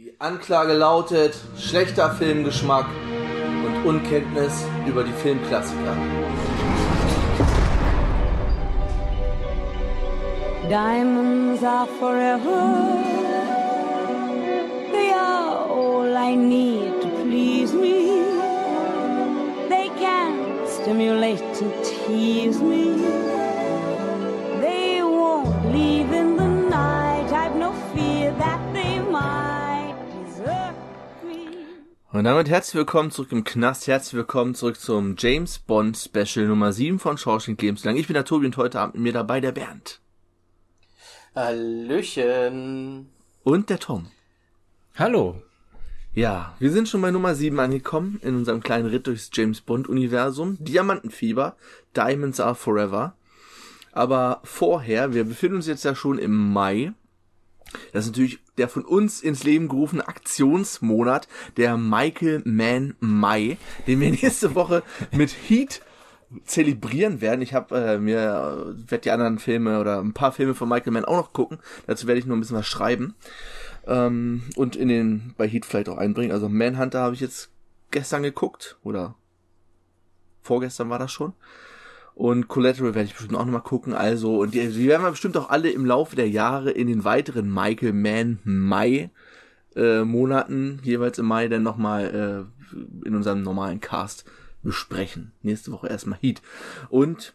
Die Anklage lautet schlechter Filmgeschmack und Unkenntnis über die Filmklassiker. Diamonds are forever. They are all I need to please me. They can stimulate and tease me. Und damit herzlich willkommen zurück im Knast. Herzlich willkommen zurück zum James Bond Special Nummer 7 von Shawshank Lebenslang. Ich bin der Tobi und heute Abend mit mir dabei der Bernd. Hallöchen. Und der Tom. Hallo. Ja, wir sind schon bei Nummer 7 angekommen in unserem kleinen Ritt durchs James Bond Universum. Diamantenfieber, Diamonds are forever. Aber vorher, wir befinden uns jetzt ja schon im Mai. Das ist natürlich der von uns ins Leben gerufene Aktionsmonat, der Michael Mann Mai, den wir nächste Woche mit Heat zelebrieren werden. Ich habe äh, mir äh, werde die anderen Filme oder ein paar Filme von Michael Mann auch noch gucken. Dazu werde ich nur ein bisschen was schreiben ähm, und in den bei Heat vielleicht auch einbringen. Also Manhunter habe ich jetzt gestern geguckt oder vorgestern war das schon. Und Collateral werde ich bestimmt auch nochmal gucken. Also, und die, die werden wir bestimmt auch alle im Laufe der Jahre in den weiteren Michael Mann Mai äh, Monaten, jeweils im Mai, dann nochmal äh, in unserem normalen Cast besprechen. Nächste Woche erstmal Heat. Und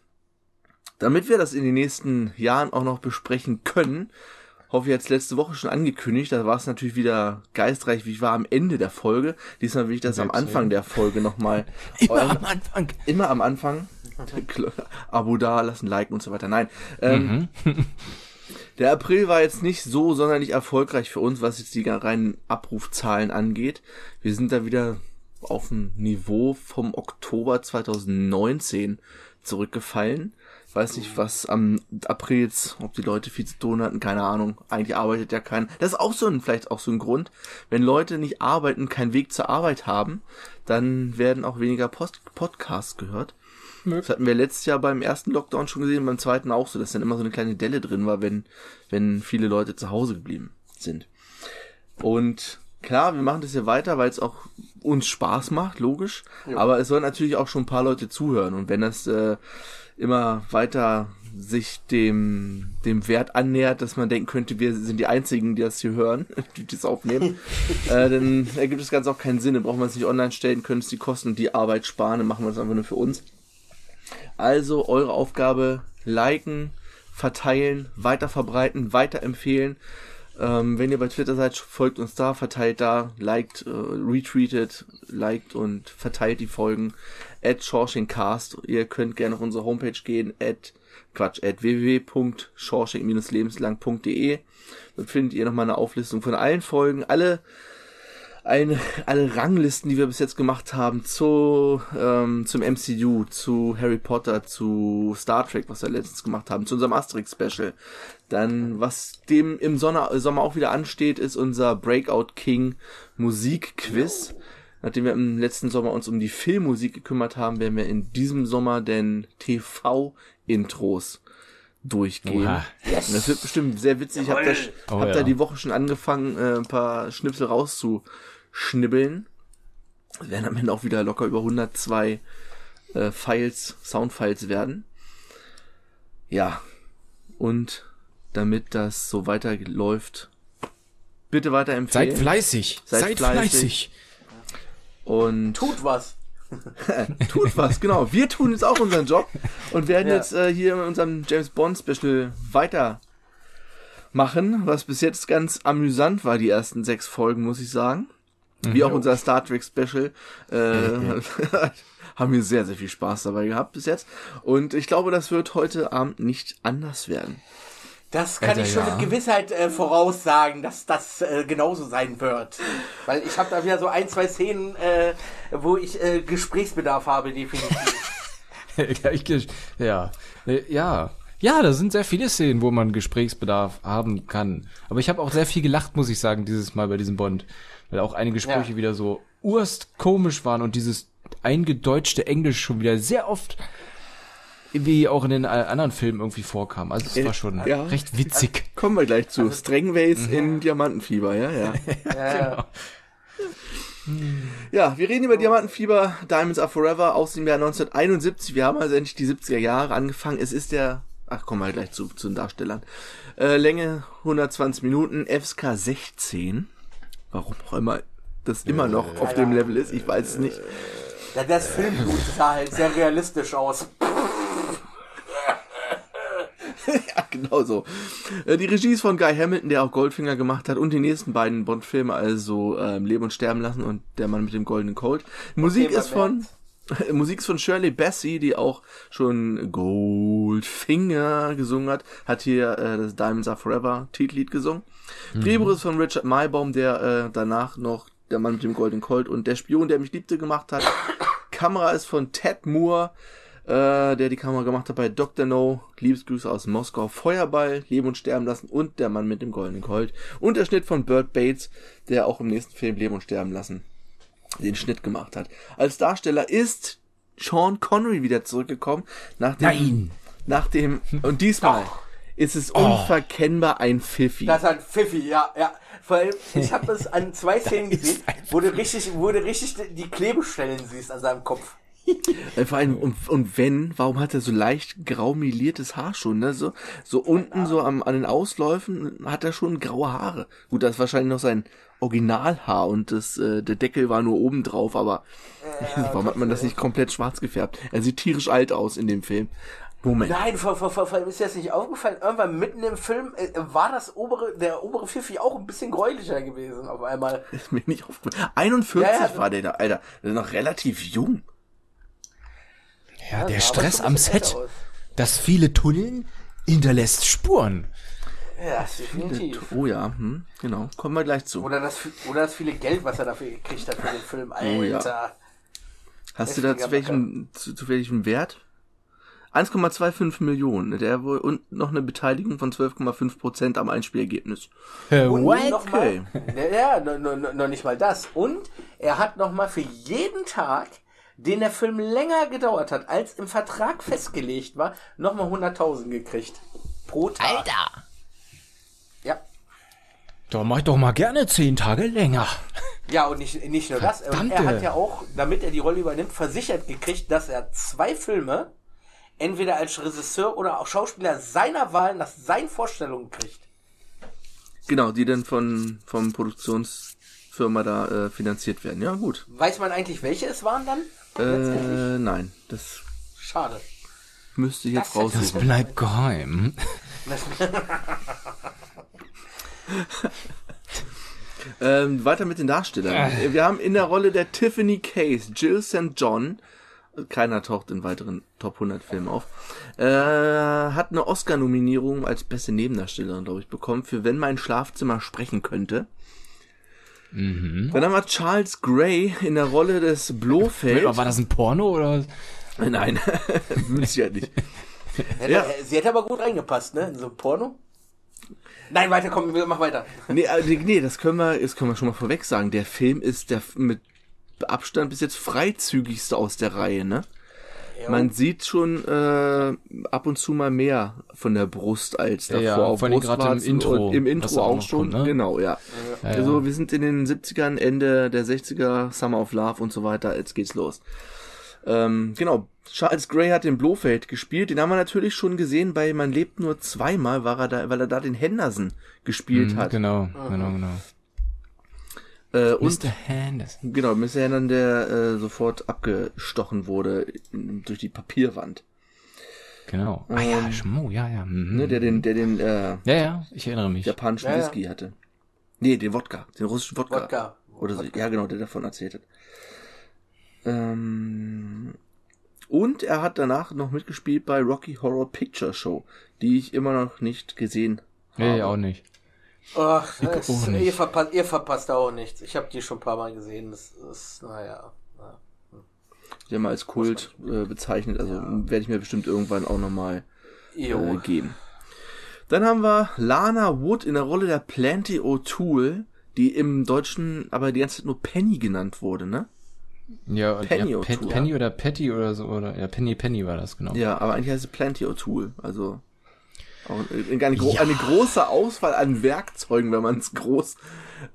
damit wir das in den nächsten Jahren auch noch besprechen können, hoffe ich jetzt letzte Woche schon angekündigt, da war es natürlich wieder geistreich, wie ich war am Ende der Folge. Diesmal will ich das am Anfang der Folge nochmal. Immer am Anfang. Immer am Anfang. Abo da lassen, liken und so weiter. Nein. Ähm, Der April war jetzt nicht so sonderlich erfolgreich für uns, was jetzt die reinen Abrufzahlen angeht. Wir sind da wieder auf ein Niveau vom Oktober 2019 zurückgefallen. Ich weiß nicht, was am April jetzt, ob die Leute viel zu tun hatten, keine Ahnung. Eigentlich arbeitet ja keiner. Das ist auch so ein, vielleicht auch so ein Grund. Wenn Leute nicht arbeiten, keinen Weg zur Arbeit haben, dann werden auch weniger Post Podcasts gehört. Das hatten wir letztes Jahr beim ersten Lockdown schon gesehen, beim zweiten auch so, dass dann immer so eine kleine Delle drin war, wenn, wenn viele Leute zu Hause geblieben sind. Und klar, wir machen das hier weiter, weil es auch uns Spaß macht, logisch. Aber es sollen natürlich auch schon ein paar Leute zuhören. Und wenn das äh, immer weiter sich dem, dem Wert annähert, dass man denken könnte, wir sind die Einzigen, die das hier hören, die das aufnehmen, äh, dann ergibt das Ganze auch keinen Sinn. Dann brauchen wir es nicht online stellen, können es die Kosten und die Arbeit sparen, dann machen wir es einfach nur für uns. Also eure Aufgabe, liken, verteilen, weiterverbreiten, weiterempfehlen. Ähm, wenn ihr bei Twitter seid, folgt uns da, verteilt da, liked, äh, retweetet, liked und verteilt die Folgen at Cast. Ihr könnt gerne auf unsere Homepage gehen, at Quatsch, at www.shawshank-lebenslang.de. Dort findet ihr nochmal eine Auflistung von allen Folgen, alle eine, alle Ranglisten, die wir bis jetzt gemacht haben, zu, ähm, zum MCU, zu Harry Potter, zu Star Trek, was wir letztens gemacht haben, zu unserem Asterix-Special. Dann, was dem im Sommer, Sommer auch wieder ansteht, ist unser Breakout King Musikquiz. Nachdem wir im letzten Sommer uns um die Filmmusik gekümmert haben, werden wir in diesem Sommer den TV-Intros durchgehen. Oha. Und das wird bestimmt sehr witzig. Ich habe da, Oh hab ja. da die Woche schon angefangen, äh, ein paar Schnipsel rauszuschnibbeln. Es werden am Ende auch wieder locker über 102 äh, Files, Soundfiles werden. Ja. Und damit das so weiterläuft, bitte weiterempfehlen. Seid fleißig. Seid Seid, fleißig. fleißig. und Tut was. tut was, genau. Wir tun jetzt auch unseren Job und werden Ja. jetzt äh, hier in unserem James Bond Special weiter machen, was bis jetzt ganz amüsant war, die ersten sechs Folgen, muss ich sagen. Wie auch unser Star Trek Special. Äh, haben wir sehr, sehr viel Spaß dabei gehabt bis jetzt. Und ich glaube, das wird heute Abend nicht anders werden. Das kann Alter, ich schon ja. mit Gewissheit äh, voraussagen, dass das äh, genauso sein wird. Weil ich habe da wieder so ein, zwei Szenen, äh, wo ich äh, Gesprächsbedarf habe, definitiv. ja, ja. Ja. Da sind sehr viele Szenen, wo man Gesprächsbedarf haben kann. Aber ich habe auch sehr viel gelacht, muss ich sagen, dieses Mal bei diesem Bond. Weil auch einige Gespräche Ja. wieder so urst komisch waren und dieses eingedeutschte Englisch schon wieder sehr oft wie auch in den äh, anderen Filmen irgendwie vorkam. Also es war schon ja. recht witzig. Kommen wir gleich Also zu. Strangways mhm. in Diamantenfieber, ja, ja. Ja, Ja, wir reden über Diamantenfieber, Diamonds Are Forever aus dem Jahr 1971. Wir haben also endlich die 70er Jahre angefangen. Es ist der, ach, kommen wir gleich zu, zu den Darstellern. Äh, Länge 120 Minuten, FSK 16. Warum auch immer das immer noch auf dem Level ist, ich weiß es nicht. Ja, das Filmblut sah halt sehr realistisch aus. Genau so. Äh, Die Regie ist von Guy Hamilton, der auch Goldfinger gemacht hat und die nächsten beiden Bond-Filme, also ähm, Leben und Sterben lassen und Der Mann mit dem goldenen Colt. Musik Okay, ist von Musik ist von Shirley Bassey, die auch schon Goldfinger gesungen hat, hat hier äh, das Diamonds Are Forever Titellied gesungen. Drehbuch ist von Richard Maybaum, der äh, danach noch Der Mann mit dem goldenen Colt und Der Spion, der mich liebte, gemacht hat. Kamera ist von Ted Moore, äh, der die Kamera gemacht hat bei Dr. No, Liebesgrüße aus Moskau, Feuerball, Leben und Sterben lassen und Der Mann mit dem goldenen Colt. Und der Schnitt von Burt Bates, der auch im nächsten Film Leben und Sterben lassen den Schnitt gemacht hat. Als Darsteller ist Sean Connery wieder zurückgekommen, nachdem, Nein. nachdem, und diesmal ist es unverkennbar ein Pfiffi. Das ist ein Pfiffi, ja, ja. Vor allem, ich habe es an zwei Szenen gesehen, wo du richtig, wo du richtig die Klebestellen siehst an seinem Kopf. Vor allem, und, und wenn, warum hat er so leicht graumeliertes Haar schon, ne? So, so unten, so am, an den Ausläufen hat er schon graue Haare. Gut, das ist wahrscheinlich noch sein Originalhaar und das, äh, der Deckel war nur oben drauf, aber warum hat man das nicht komplett schwarz gefärbt? Er sieht tierisch alt aus in dem Film. Moment. Nein, vor, vor, vor, vor allem ist dir das nicht aufgefallen. Irgendwann mitten im Film äh, war das obere, der obere Pfiffi auch ein bisschen gräulicher gewesen auf einmal. Ist mir nicht aufgefallen. 41 Ja, ja. war der da, Alter. Der ist noch relativ jung. Ja, der Stress am Set. Das viele Tunneln hinterlässt Spuren. Ja, definitiv. Oh ja, hm, genau. Kommen wir gleich zu. Oder das, oder das viele Geld, was er dafür gekriegt hat für den Film. Alter. Oh ja. Hast du da zu welchem, zu, zu welchem Wert? 1,25 Millionen. Der wohl und noch eine Beteiligung von 12,5 Prozent am Einspielergebnis. Und What? noch mal, ja, ja, noch, noch, noch nicht mal das. Und er hat noch mal für jeden Tag, den der Film länger gedauert hat, als im Vertrag festgelegt war, noch mal 100.000 gekriegt. Pro Tag. Alter. Ja. Da mach ich doch mal gerne zehn Tage länger. Ja, und nicht, nicht nur das. Und er hat ja auch, damit er die Rolle übernimmt, versichert gekriegt, dass er zwei Filme entweder als Regisseur oder auch Schauspieler seiner Wahl nach seinen Vorstellungen kriegt. Genau, die dann von, vom Produktionsfirma da äh, finanziert werden. Ja, gut. Weiß man eigentlich, welche es waren dann? Äh, nein, das Schade. müsste ich jetzt Das raussuchen. Bleibt geheim. Ähm, weiter mit den Darstellern. Wir haben in der Rolle der Tiffany Case Jill St. John, keiner taucht in weiteren Top 100 Filmen auf, äh, hat eine Oscar-Nominierung als beste Nebendarstellerin, glaube ich, bekommen für Wenn mein Schlafzimmer sprechen könnte. Dann haben wir Charles Gray in der Rolle des Blofeld. War das ein Porno oder? Nein, mit Sicherheit nicht. Hätte, Ja. äh, Sie hätte aber gut reingepasst, ne? In so ein Porno. Nein, weiter, komm, wir- mach weiter. Nee, äh, nee, das können wir, das können wir schon mal vorweg sagen. Der Film ist der mit Abstand bis jetzt freizügigste aus der Reihe, ne? Man sieht schon äh, ab und zu mal mehr von der Brust als davor. Ja, auf vor allem gerade im Intro, Im Intro auch auch schon, kommt, ne? genau, ja. Also wir sind in den 70ern, Ende der 60er, Summer of Love und so weiter, jetzt geht's los. Ähm, genau, Charles Gray hat den Blofeld gespielt, den haben wir natürlich schon gesehen bei Man lebt nur zweimal, war er da, weil er da den Henderson gespielt hat. Genau, genau, genau. Äh, und Mr. Henderson. Genau, Mr. Hennan, der äh, sofort abgestochen wurde in, durch die Papierwand. Genau. Ah ja, Schmu, ja, ja. Mhm. Ne, der den, der den äh, Ja, ja, ich erinnere mich. japanischen Ja, ja. Whisky hatte. Nee, den Wodka, den russischen Wodka. Wodka. Oder so. Ja, genau, der davon erzählt hat. Ähm, und er hat danach noch mitgespielt bei Rocky Horror Picture Show, die ich immer noch nicht gesehen habe. Nee, auch nicht. Ach, nicht. ihr, verpasst, ihr verpasst auch nichts. Ich habe die schon ein paar Mal gesehen. Das ist, naja. ja. Die haben wir als Kult äh, bezeichnet, also werde ich mir bestimmt irgendwann auch nochmal äh, geben. Dann haben wir Lana Wood in der Rolle der Plenty O'Toole, die im Deutschen aber die ganze Zeit nur Penny genannt wurde, ne? Ja, Penny ja, Pe. Penny oder Patty oder so, oder, ja, Penny Penny war das, genau. Ja, aber eigentlich heißt es Plenty O'Toole. Also eine, gro eine große Auswahl an Werkzeugen, wenn man es groß,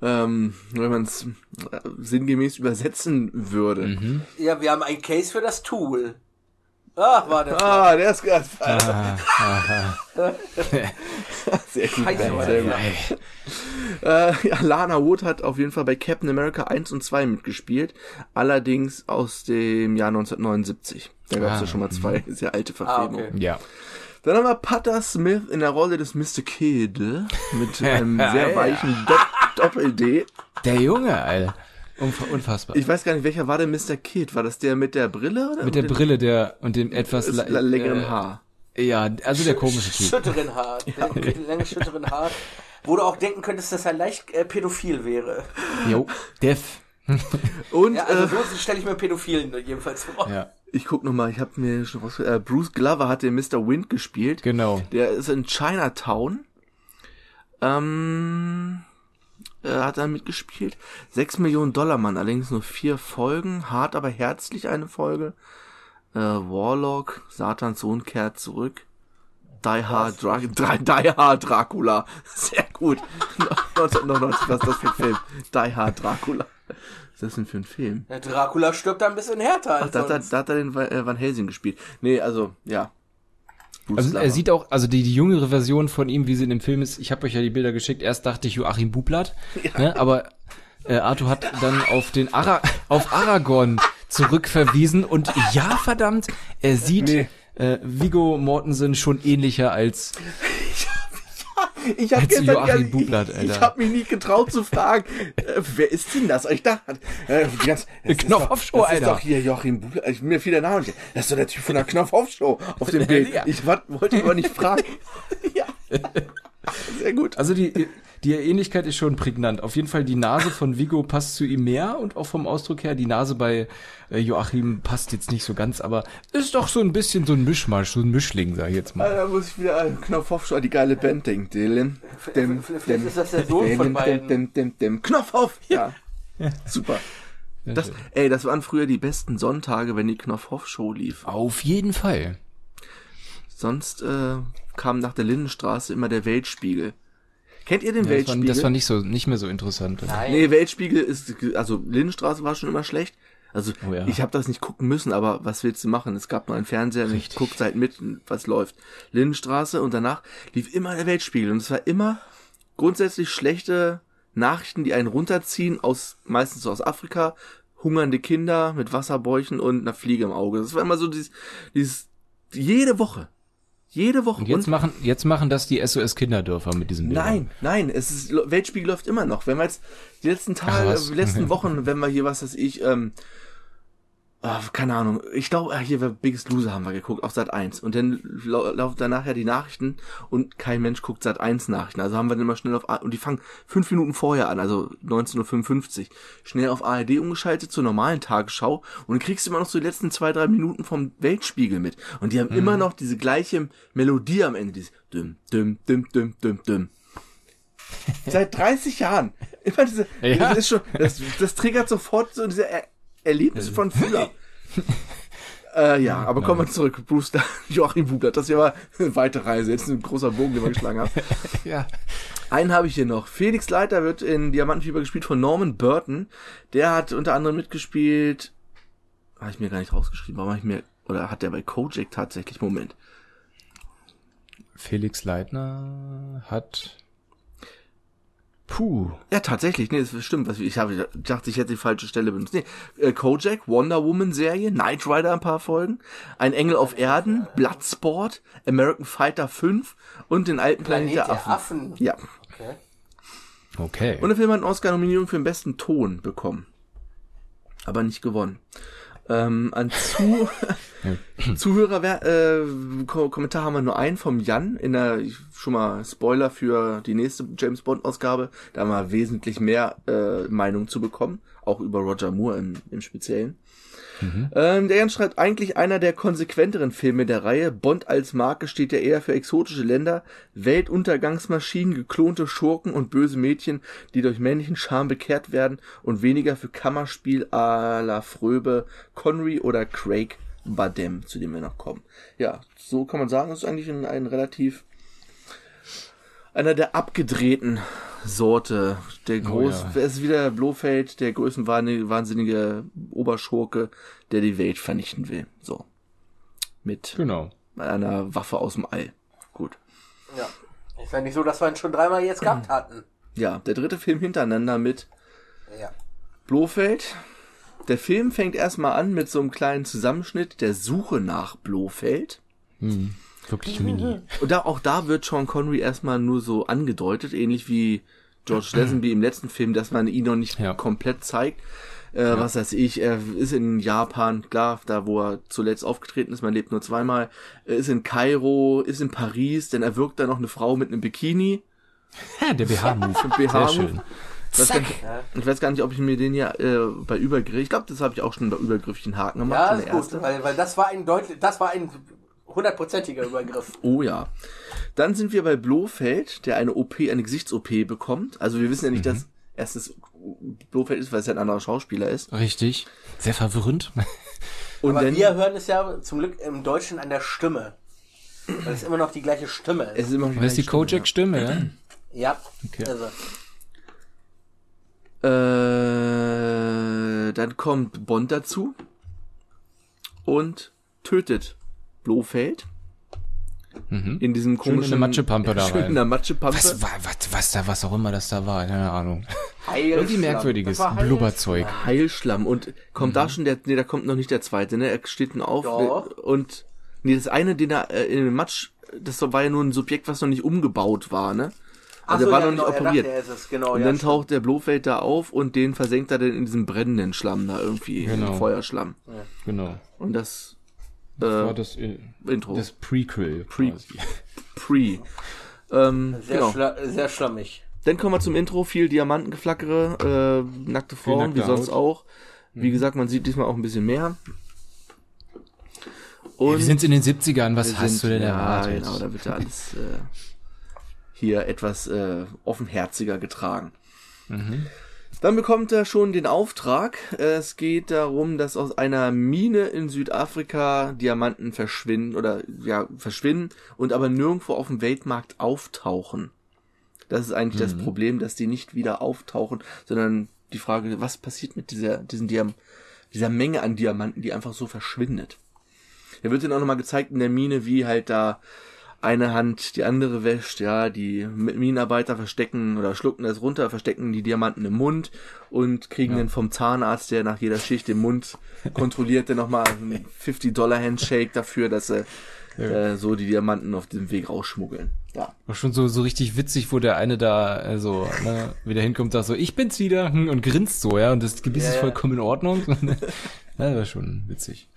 ähm, wenn man es sinngemäß übersetzen würde. Mhm. Ja, wir haben ein Case für das Tool. Ach, war der Ah, der ist ganz Ah, aha. sehr gut. Scheiße, Ben, Mann. sehr gut. Äh, ja, Lana Wood hat auf jeden Fall bei Captain America 1 und 2 mitgespielt. Allerdings aus dem Jahr 1979. Da gab es Ah, ja schon mal zwei sehr alte Ah, Verfilmungen. okay. Ja. Dann haben wir Putter Smith in der Rolle des Mr. Kid mit einem sehr Ja. weichen Dopp Doppel-D. Der Junge, Alter. Unf unfassbar. Ich weiß gar nicht, welcher war der Mr. Kid? War das der mit der Brille? Oder Mit der dem Brille der und dem etwas längeren äh, Haar? Ja, also der komische Typ. Schütteren Haar. Mit dem langen schütteren Haar. Wo du auch denken könntest, dass er leicht äh, pädophil wäre. Jo, Def. Und Ja, also äh, so stelle ich mir Pädophilen jedenfalls vor. Ja, ich guck noch mal, ich habe mir schon was... Äh, Bruce Glover hat den Mr. Wind gespielt. genau. Der ist in Chinatown. Ähm, äh, hat er mitgespielt. Sechs Millionen Dollar, Mann. Allerdings nur vier Folgen. Hart, aber herzlich eine Folge. Äh, Warlock, Satans Sohn kehrt zurück. Die Hard, Dra Dra Die Hard Dracula. Sehr gut. 1999, was ist das für ein Film? Die Hard Dracula. Was ist das denn für ein Film? Der Dracula stirbt da ein bisschen härter Ach, als da, hat er- sonst. da hat er den äh, Van Helsing gespielt. Nee, also, ja. Bruce Also er sieht auch, also die, die jüngere Version von ihm, wie sie in dem Film ist, ich habe euch ja die Bilder geschickt, erst dachte ich Joachim Bublatt, ne, aber äh, Arthur hat dann auf den Ara auf Aragorn zurückverwiesen und ja, verdammt, er sieht Nee. äh, Vigo Mortensen schon ähnlicher als Ich habe Als gestern Joachim ich, Bublatt, Alter. ich habe mich nicht getraut zu fragen, äh, wer ist denn das? Ich dachte, äh, das ist Knopf-Off-Show, doch, das Alter. ist doch hier Joachim Bublatt. Ich, mir fiel der Name nicht. Das ist doch der Typ von der Knopf-Off-Show auf dem Bild. Ja. Ich wat, wollte aber nicht fragen. ja. Sehr gut. Also die, die Ähnlichkeit ist schon prägnant. Auf jeden Fall die Nase von Vigo passt zu ihm mehr und auch vom Ausdruck her, die Nase bei äh, Joachim passt jetzt nicht so ganz, aber ist doch so ein bisschen so ein Mischmasch, so ein Mischling, sag ich jetzt mal. Da muss ich wieder an Knopf-Off-Show, die geile Band denken. Dem, dem, Vielleicht ist das der Sohn von dem, beiden. dem, dem, dem, Knopf auf. Ja. Super. Das, ey, das waren früher die besten Sonntage, wenn die Knopf-Off-Show lief. Auf jeden Fall. Sonst äh, kam nach der Lindenstraße immer der Weltspiegel. Kennt ihr den Ja, das, war, Weltspiegel? das war nicht so, nicht mehr so interessant. Nein. nee, Weltspiegel ist, also Lindenstraße war schon immer schlecht. Also Oh ja. ich habe das nicht gucken müssen, aber was willst du machen? Es gab nur einen Fernseher, und ich Richtig. guck halt mit, was läuft. Lindenstraße und danach lief immer der Weltspiegel und es war immer grundsätzlich schlechte Nachrichten, die einen runterziehen aus meistens aus Afrika, hungernde Kinder mit Wasserbäuchen und einer Fliege im Auge. Das war immer so dieses, dieses jede Woche, jede Woche. Und jetzt machen, jetzt machen das die SOS Kinderdörfer mit diesem Bildern. Nein, nein, es ist, Weltspiegel läuft immer noch. Wenn wir jetzt die letzten Tage, Ach, die letzten Wochen, wenn wir hier, was weiß ich, ähm, ah, keine Ahnung, ich glaube, ah, hier war Biggest Loser haben wir geguckt, auf Sat 1. Und dann lau laufen danach ja die Nachrichten und kein Mensch guckt Sat 1 Nachrichten. Also haben wir dann immer schnell auf, A und die fangen fünf Minuten vorher an, also 19.55 Uhr, schnell auf ARD umgeschaltet zur normalen Tagesschau und dann kriegst du immer noch so die letzten zwei, drei Minuten vom Weltspiegel mit. Und die haben immer noch diese gleiche Melodie am Ende, dieses düm, düm, düm, düm, düm, düm. Seit 30 Jahren. Immer diese, Ja. das ist schon, das, das triggert sofort so diese Erlebnisse von früher. äh, ja, aber kommen wir zurück. Bruce, Joachim Bublatt, das hier war eine weite Reise. Jetzt ein großer Bogen, den wir geschlagen haben. Ja. Einen habe ich hier noch. Felix Leiter wird in Diamantenfieber gespielt von Norman Burton. Der hat unter anderem mitgespielt. Habe ich mir gar nicht rausgeschrieben. Warum habe ich mir. Oder hat der bei Kojak tatsächlich? Moment. Felix Leitner hat. Puh. Ja, tatsächlich, nee, das stimmt. Was, ich, habe, ich dachte, ich hätte die falsche Stelle benutzt. Nee, äh, Kojak, Wonder Woman Serie, Knight Rider ein paar Folgen, Ein Engel auf Erden, Bloodsport, American Fighter 5 und den alten Planet, Planet der der Affen. Affen. Ja. Okay. Okay. Und der Film hat eine Oscar-Nominierung für den besten Ton bekommen. Aber nicht gewonnen. Ähm, an zu, Zuhörer, äh, Ko Kommentar haben wir nur einen vom Jan in der, schon mal Spoiler für die nächste James Bond Ausgabe. Da haben wir wesentlich mehr äh, Meinung zu bekommen, auch über Roger Moore im, im Speziellen. Ähm, der Jan schreibt eigentlich einer der konsequenteren Filme der Reihe. Bond als Marke steht ja eher für exotische Länder, Weltuntergangsmaschinen, geklonte Schurken und böse Mädchen, die durch männlichen Charme bekehrt werden und weniger für Kammerspiel à la Fröbe, Connery oder Craig Badem, zu dem wir noch kommen. Ja, so kann man sagen, es ist eigentlich ein, ein relativ einer der abgedrehten Sorte. Der groß, ja. wer ist wieder Blofeld, der größenwahnsinnige Oberschurke, der die Welt vernichten will. So. Mit Genau. einer Waffe aus dem All. Gut. Ja. Ist ja nicht so, dass wir ihn schon dreimal jetzt gehabt hatten. Ja, der dritte Film hintereinander mit Ja. Blofeld. Der Film fängt erstmal an mit so einem kleinen Zusammenschnitt der Suche nach Blofeld. Wirklich mini. Und da, auch da wird Sean Connery erstmal nur so angedeutet, ähnlich wie George Lazenby im letzten Film, dass man ihn noch nicht Ja. komplett zeigt. Äh, Was weiß ich, er ist in Japan, klar, da wo er zuletzt aufgetreten ist, man lebt nur zweimal, er ist in Kairo, ist in Paris, denn er wirkt da noch eine Frau mit einem Bikini. Ja, der BH-Move. BH Sehr -Move. schön. Ich weiß, gar nicht, ich weiß gar nicht, ob ich mir den ja äh, bei Übergriff, ich glaube, das habe ich auch schon bei Übergriff den Haken gemacht. Ja, ist gut, weil, weil das war ein deutlich, das war ein hundertprozentiger Übergriff. Oh ja. Dann sind wir bei Blofeld, der eine OP, eine Gesichts-OP bekommt. Also wir wissen ja nicht, Mhm. dass erstes Blofeld ist, weil es ja ein anderer Schauspieler ist. Richtig. Sehr verwirrend. Und Aber dann, wir hören es ja zum Glück im Deutschen an der Stimme. Weil es immer noch die gleiche Stimme es ist. ist immer noch Das ist die gleiche Kojak-Stimme, ja? Ja, Okay. also. Äh, dann kommt Bond dazu und tötet Blofeld. In diesem Mhm. Schön in komischen... der Matschepampe da rein. in der Matschepampe. Was, was, was, was da, was auch immer das da war, keine Ahnung. Heilschlamm. Irgendwie merkwürdiges Das war Heilschlamm. Blubberzeug. Heilschlamm. Und kommt da schon der, nee, da kommt noch nicht der zweite, ne? Er steht nur auf. Doch. Und, nee, das eine, den er äh, in dem Matsch, das war ja nur ein Subjekt, was noch nicht umgebaut war, ne? Ach Also so, er war ja, noch nicht genau, er operiert. dachte, er ist es, genau, und ja, dann stimmt. taucht der Blofeld da auf und den versenkt er dann in diesem brennenden Schlamm da irgendwie, Genau. Feuerschlamm. Genau. Und das, War äh, das, äh, Intro. das Prequel. Pre-. Pre. Ähm, Sehr, genau. schla sehr schlammig. Dann kommen wir zum Intro, viel Diamantengeflackere, äh, nackte Frauen, wie sonst Haut. auch. Wie gesagt, man sieht diesmal auch ein bisschen mehr. Wir sind in den 70ern, was hast sind- du denn ja, erwartet? Genau, da wird ja alles äh, hier etwas äh, offenherziger getragen. Mhm. Dann bekommt er schon den Auftrag. Es geht darum, dass aus einer Mine in Südafrika Diamanten verschwinden oder ja verschwinden und aber nirgendwo auf dem Weltmarkt auftauchen. Das ist eigentlich das Problem, dass die nicht wieder auftauchen, sondern die Frage, was passiert mit dieser diesen Diam dieser Menge an Diamanten, die einfach so verschwindet. Er wird dann auch nochmal gezeigt in der Mine, wie halt da eine Hand die andere wäscht, ja, die Minenarbeiter verstecken oder schlucken das runter, verstecken die Diamanten im Mund und kriegen dann vom Zahnarzt, der nach jeder Schicht den Mund kontrolliert, dann nochmal einen 50-Dollar-Handshake dafür, dass sie äh, so die Diamanten auf diesem Weg rausschmuggeln. Ja. War schon so, so richtig witzig, wo der eine da äh, so ne, wieder hinkommt, sagt so, ich bin's wieder hm, und grinst so, ja, und das Gebiss Ja, ist ja. vollkommen in Ordnung. ja, das war schon witzig.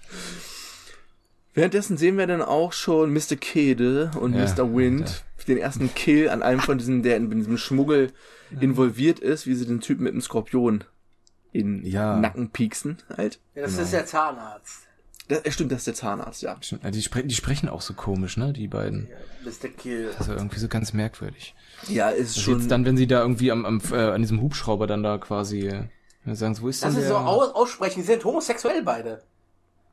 Währenddessen sehen wir dann auch schon Mr. Kede und Ja, Mr. Wind, den ersten Kill an einem von diesen, der in diesem Schmuggel involviert ist, wie sie den Typen mit dem Skorpion in Ja. Nacken pieksen, halt. Ja, das ist der Zahnarzt. Das, äh, stimmt, das ist der Zahnarzt, ja. Stimmt, Die, spre die sprechen auch so komisch, ne, die beiden. Mr. Kill. Also irgendwie so ganz merkwürdig. Ja, ist Das schon. jetzt dann, wenn sie da irgendwie am, am äh, an diesem Hubschrauber dann da quasi äh, sagen, wo ist Das denn ist der? so aus aussprechen, die sind homosexuell beide.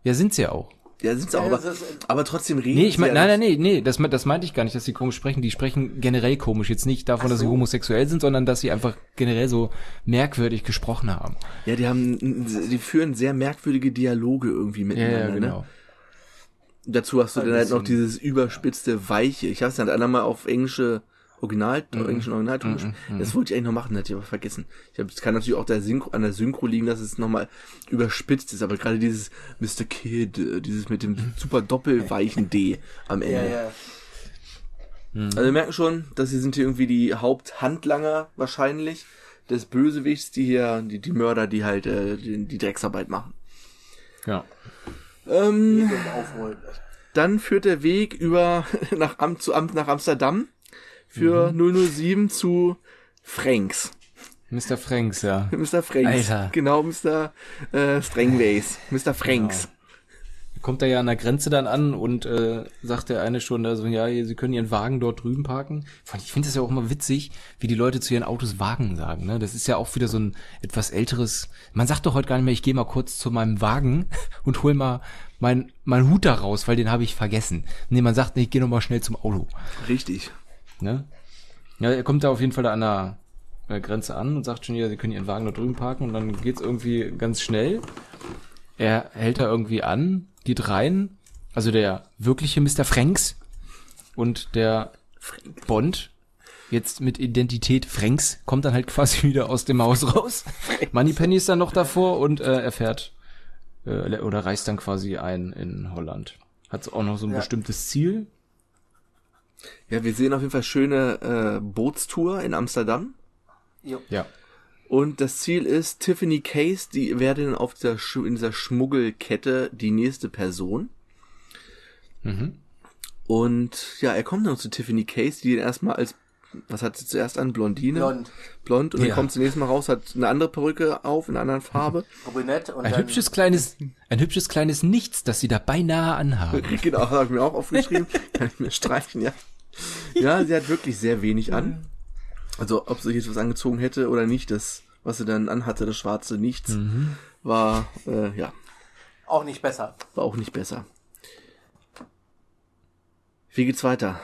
ja, sind sie ja auch. Ja, sind sie auch, Ja, aber, aber trotzdem reden Nee, ich ja nein, nein, nee, nee, das, das meinte ich gar nicht, dass sie komisch sprechen. Die sprechen generell komisch. Jetzt nicht davon, Ach dass sie so. homosexuell sind, sondern dass sie einfach generell so merkwürdig gesprochen haben. Ja, die haben, die führen sehr merkwürdige Dialoge irgendwie miteinander, genau. ne? Dazu hast du dann halt noch dieses überspitzte Weiche. Ich habe es dann einmal auf englische Original, englischen Originalton gespielt. Das wollte ich eigentlich noch machen, hatte ich aber vergessen. Ich hab, es kann natürlich auch der Synchro, an der Synchro liegen, dass es nochmal überspitzt ist, aber gerade dieses Mr. Kid, äh, dieses mit dem super doppelweichen D am Ende. Ja, ja. Also wir merken schon, dass sie sind hier irgendwie die Haupthandlanger wahrscheinlich des Bösewichts, die hier, die, die Mörder, die halt äh, die, die Drecksarbeit machen. Ja. Ähm, dann führt der Weg über nach, Am zu, Am nach Amsterdam für 007 zu Franks. Mr. Franks, ja. Mr. Franks. Alter. Genau, Mr. Äh, Strangways. Mr. Franks. Kommt er ja an der Grenze dann an und äh, sagt der eine schon, also ja, Sie können Ihren Wagen dort drüben parken. Ich finde es ja auch immer witzig, wie die Leute zu ihren Autos Wagen sagen. Ne? Das ist ja auch wieder so ein etwas älteres. Man sagt doch heute gar nicht mehr, ich gehe mal kurz zu meinem Wagen und hol mal mein, mein Hut da raus, weil den habe ich vergessen. Nee, man sagt, nee, ich gehe noch mal schnell zum Auto. Richtig. Ne? Ja, er kommt da auf jeden Fall an der äh, Grenze an und sagt schon, ja, Sie können Ihren Wagen da drüben parken und dann geht's irgendwie ganz schnell. Er hält da irgendwie an, geht rein, also der wirkliche Mr. Franks und der Bond, jetzt mit Identität Franks, kommt dann halt quasi wieder aus dem Haus raus. Moneypenny ist dann noch davor und äh, er fährt äh, oder reist dann quasi ein in Holland. Hat auch noch so ein Ja. bestimmtes Ziel. Ja, wir sehen auf jeden Fall schöne äh, Bootstour in Amsterdam. Jo. Ja. Und das Ziel ist, Tiffany Case, die wäre dann auf dieser, Sch- in dieser Schmuggelkette die nächste Person. Mhm. Und ja, er kommt dann zu Tiffany Case, die dann erstmal als, was hat sie zuerst an? Blondine? Blond. Blond. Und dann Ja. kommt sie nächstes Mal raus, hat eine andere Perücke auf, in einer anderen Farbe. Brünett und Ein dann, hübsches kleines, ein hübsches kleines Nichts, das sie da beinahe anhaben. genau, habe ich mir auch aufgeschrieben. Kann ich mir streichen, ja. Ja, sie hat wirklich sehr wenig an. Also, ob sie jetzt was angezogen hätte oder nicht, das, was sie dann anhatte, das schwarze Nichts, war, äh, ja, auch nicht besser. war auch nicht besser. Wie geht's weiter?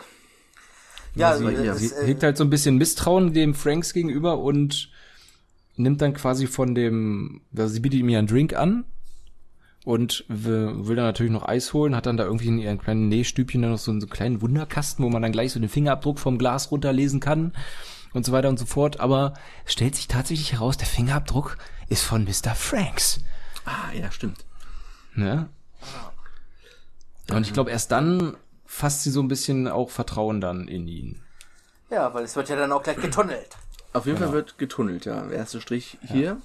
Ja, sie- ja, es, Sie äh, hegt halt so ein bisschen Misstrauen dem Franks gegenüber und nimmt dann quasi von dem, also sie bietet ihm ja einen Drink an und will dann natürlich noch Eis holen, hat dann da irgendwie in ihrem kleinen Nähstübchen dann noch so einen, so einen kleinen Wunderkasten, wo man dann gleich so den Fingerabdruck vom Glas runterlesen kann und so weiter und so fort. Aber es stellt sich tatsächlich heraus, der Fingerabdruck ist von Mr. Franks. Ah, ja, stimmt. Ne? Und ich glaube, erst dann fasst sie so ein bisschen auch Vertrauen dann in ihn. ja, weil es wird ja dann auch gleich getunnelt. Auf jeden Fall wird getunnelt, ja. Erster Strich hier.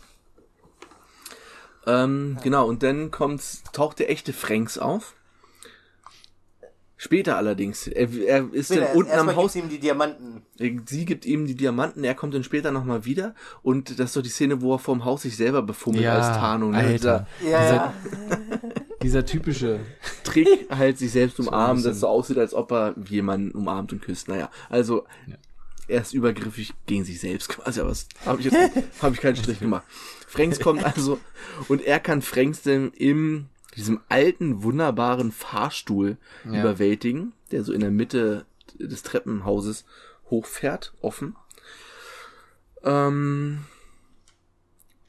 Ähm, Genau, und dann kommt's, taucht der echte Franks auf. Später allerdings. Er, er ist Später, dann unten am Haus. gibt's ihm die Diamanten. Sie gibt ihm die Diamanten, er kommt dann später nochmal wieder. Und das ist doch die Szene, wo er vorm Haus sich selber befummelt als Tarnung. ne? Alter. Ja, ja. Dieser typische. Trick halt sich selbst umarmen, dass es so aussieht, als ob er jemanden umarmt und küsst. Naja, also er ist übergriffig gegen sich selbst quasi, aber das habe ich jetzt habe ich keinen Strich gemacht. Franks kommt also und er kann Franks denn im diesem alten wunderbaren Fahrstuhl Ja. überwältigen, der so in der Mitte des Treppenhauses hochfährt, offen. Ähm,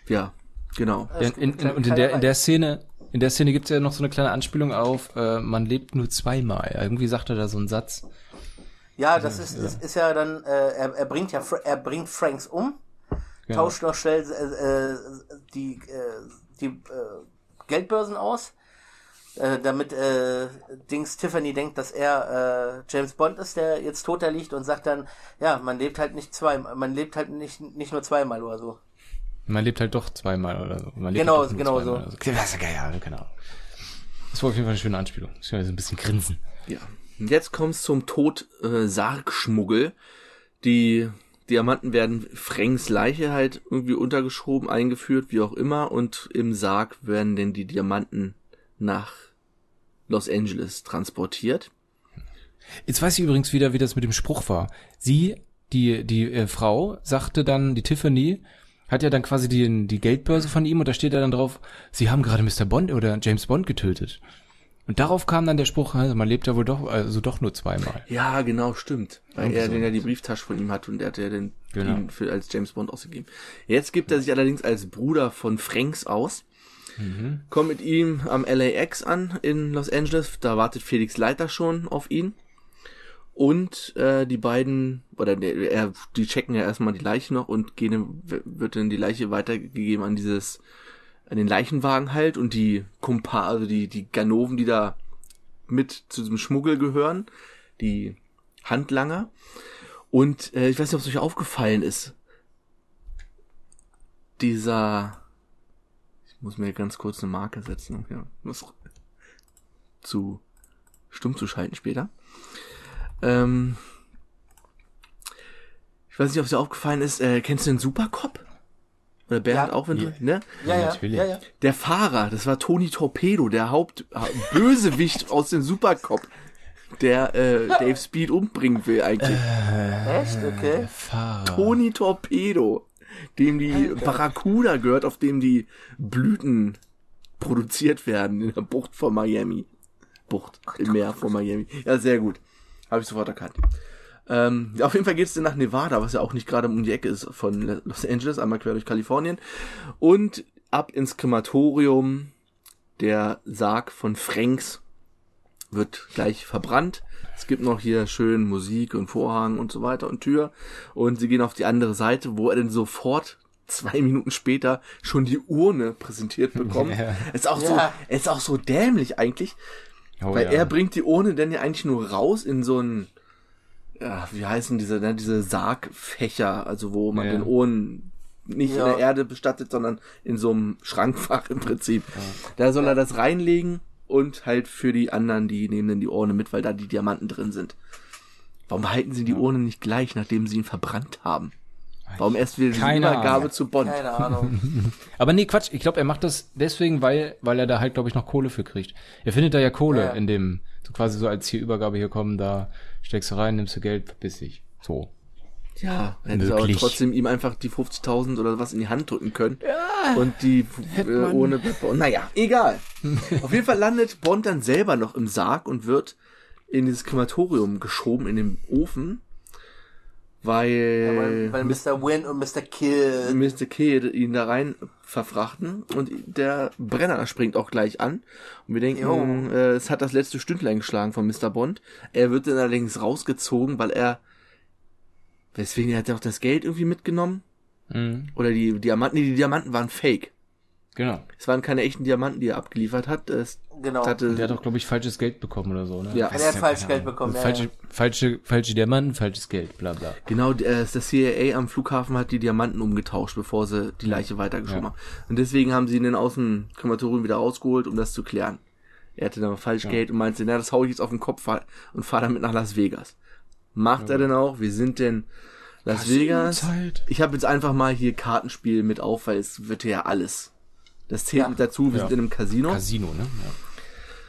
ja, genau. In, in, in, und in der, in der Szene, in der Szene gibt's ja noch so eine kleine Anspielung auf, äh, man lebt nur zweimal. Irgendwie sagt er da so einen Satz. Ja, das ist, das ist ja dann, äh, er, er bringt ja, er bringt Franks um, Ja. tauscht noch schnell äh, äh, die, äh, die äh, Geldbörsen aus, äh, damit äh, Dings Tiffany denkt, dass er äh, James Bond ist, der jetzt tot da liegt und sagt dann, ja, man lebt halt nicht zwei, man lebt halt nicht, nicht nur zweimal oder so. Man lebt halt doch zweimal oder so. Man lebt Genau, halt genau zweimal so. oder Okay, Das ist geil, ja, genau. Das war auf jeden Fall eine schöne Anspielung. Ich kann so ein bisschen grinsen. Ja. Jetzt kommt's zum Tod äh, Sargschmuggel. Die Diamanten werden Franks Leiche halt irgendwie untergeschoben, eingeführt, wie auch immer, und im Sarg werden denn die Diamanten nach Los Angeles transportiert. Jetzt weiß ich übrigens wieder, wie das mit dem Spruch war. Sie, die, die äh, Frau, sagte dann, die Tiffany, hat ja dann quasi die, die Geldbörse von ihm und da steht ja dann drauf, sie haben gerade Mr. Bond oder James Bond getötet. Und darauf kam dann der Spruch, also man lebt ja wohl doch, also doch nur zweimal. Ja, genau, stimmt. Weil Irgendwie er so. den ja die Brieftasche von ihm hat und er hat ja den Genau. ihn für, als James Bond ausgegeben. Jetzt gibt er sich allerdings als Bruder von Franks aus. Kommt mit ihm am LAX an in Los Angeles. Da wartet Felix Leiter schon auf ihn. Und äh, die beiden, oder der, er, die checken ja erstmal die Leiche noch und gehen, wird dann die Leiche weitergegeben an dieses, an den Leichenwagen halt und die Kumpa, also die, die Ganoven, die da mit zu diesem Schmuggel gehören, die Handlanger. Und äh, ich weiß nicht, ob es euch aufgefallen ist. Dieser, muss mir ganz kurz eine Marke setzen. Ja, muss zu stumm zu schalten später. Ähm, ich weiß nicht, ob es dir aufgefallen ist, äh, kennst du den Supercop? Oder Bernd Ja. auch, wenn Ja. du, ne? Ja, ja, natürlich. ja, ja. Der Fahrer, das war Tony Torpedo, der Hauptbösewicht aus dem Supercop, der äh, Dave Speed umbringen will eigentlich. Echt? Okay. Fahrer. Tony Torpedo, dem die Barracuda gehört, auf dem die Blüten produziert werden in der Bucht von Miami. Bucht im Meer von Miami. Ja, sehr gut. Habe ich sofort erkannt. Ähm, auf jeden Fall geht's dann nach Nevada, was ja auch nicht gerade um die Ecke ist von Los Angeles, einmal quer durch Kalifornien. Und ab ins Krematorium. Der Sarg von Franks wird gleich verbrannt. Es gibt noch hier schön Musik und Vorhang und so weiter und Tür. Und sie gehen auf die andere Seite, wo er dann sofort zwei Minuten später schon die Urne präsentiert bekommt. Ja. Ist auch so, Ja. ist auch so dämlich eigentlich, Oh, weil ja. er bringt die Urne dann ja eigentlich nur raus in so ein, ja, wie heißen diese, ne, diese Sargfächer, also wo man den Urnen nicht Ja. in der Erde bestattet, sondern in so einem Schrankfach im Prinzip. Da soll er das reinlegen und halt für die anderen, die nehmen dann die Urne mit, weil da die Diamanten drin sind. Warum behalten sie die Urne nicht gleich, nachdem sie ihn verbrannt haben? Warum erst wieder die Keine Übergabe Ahnung. zu Bond? Keine Ahnung. Aber nee, Quatsch. Ich glaube, er macht das deswegen, weil, weil er da halt, glaube ich, noch Kohle für kriegt. Er findet da ja Kohle Ja. in dem, so quasi so als hier Übergabe hier kommen, da steckst du rein, nimmst du Geld, verpiss dich. So. Ja, hätten sie aber trotzdem ihm einfach die 50.000 oder was in die Hand drücken können. und die äh, ohne Bond. Naja, egal. Auf jeden Fall landet Bond dann selber noch im Sarg und wird in dieses Krematorium geschoben, in den Ofen. Weil, weil, weil Mr. Win und Mr. Kill. Mr. Kidd ihn da rein verfrachten und der Brenner springt auch gleich an. Und wir denken, äh, es hat das letzte Stündlein geschlagen von Mr. Bond. Er wird dann allerdings rausgezogen, weil er, weswegen er hat er auch das Geld irgendwie mitgenommen. Mhm. Oder die Diamanten, nee, die Diamanten waren fake. Genau. Es waren keine echten Diamanten, die er abgeliefert hat. Es Genau. hatte, Der hat doch, glaube ich, falsches Geld bekommen oder so, ne? Ja. Der hat falsch Geld bekommen. Ja, falsche, ja. falsche, falsche Diamanten, falsches Geld, bla bla. genau, äh, das CIA am Flughafen hat die Diamanten umgetauscht, bevor sie die Leiche weitergeschoben Ja. haben. Und deswegen haben sie ihn dann aus dem Krematorium wieder rausgeholt, um das zu klären. Er hatte dann falsch Geld und meinte, na, das hau ich jetzt auf den Kopf und fahr damit nach Las Vegas. Macht er denn auch? Wir sind denn Las Vegas. Zeit. Ich habe jetzt einfach mal hier Kartenspiel mit auf, weil es wird ja alles. Das zählt Ja. mit dazu. Wir Ja. sind in einem Casino. Casino, ne?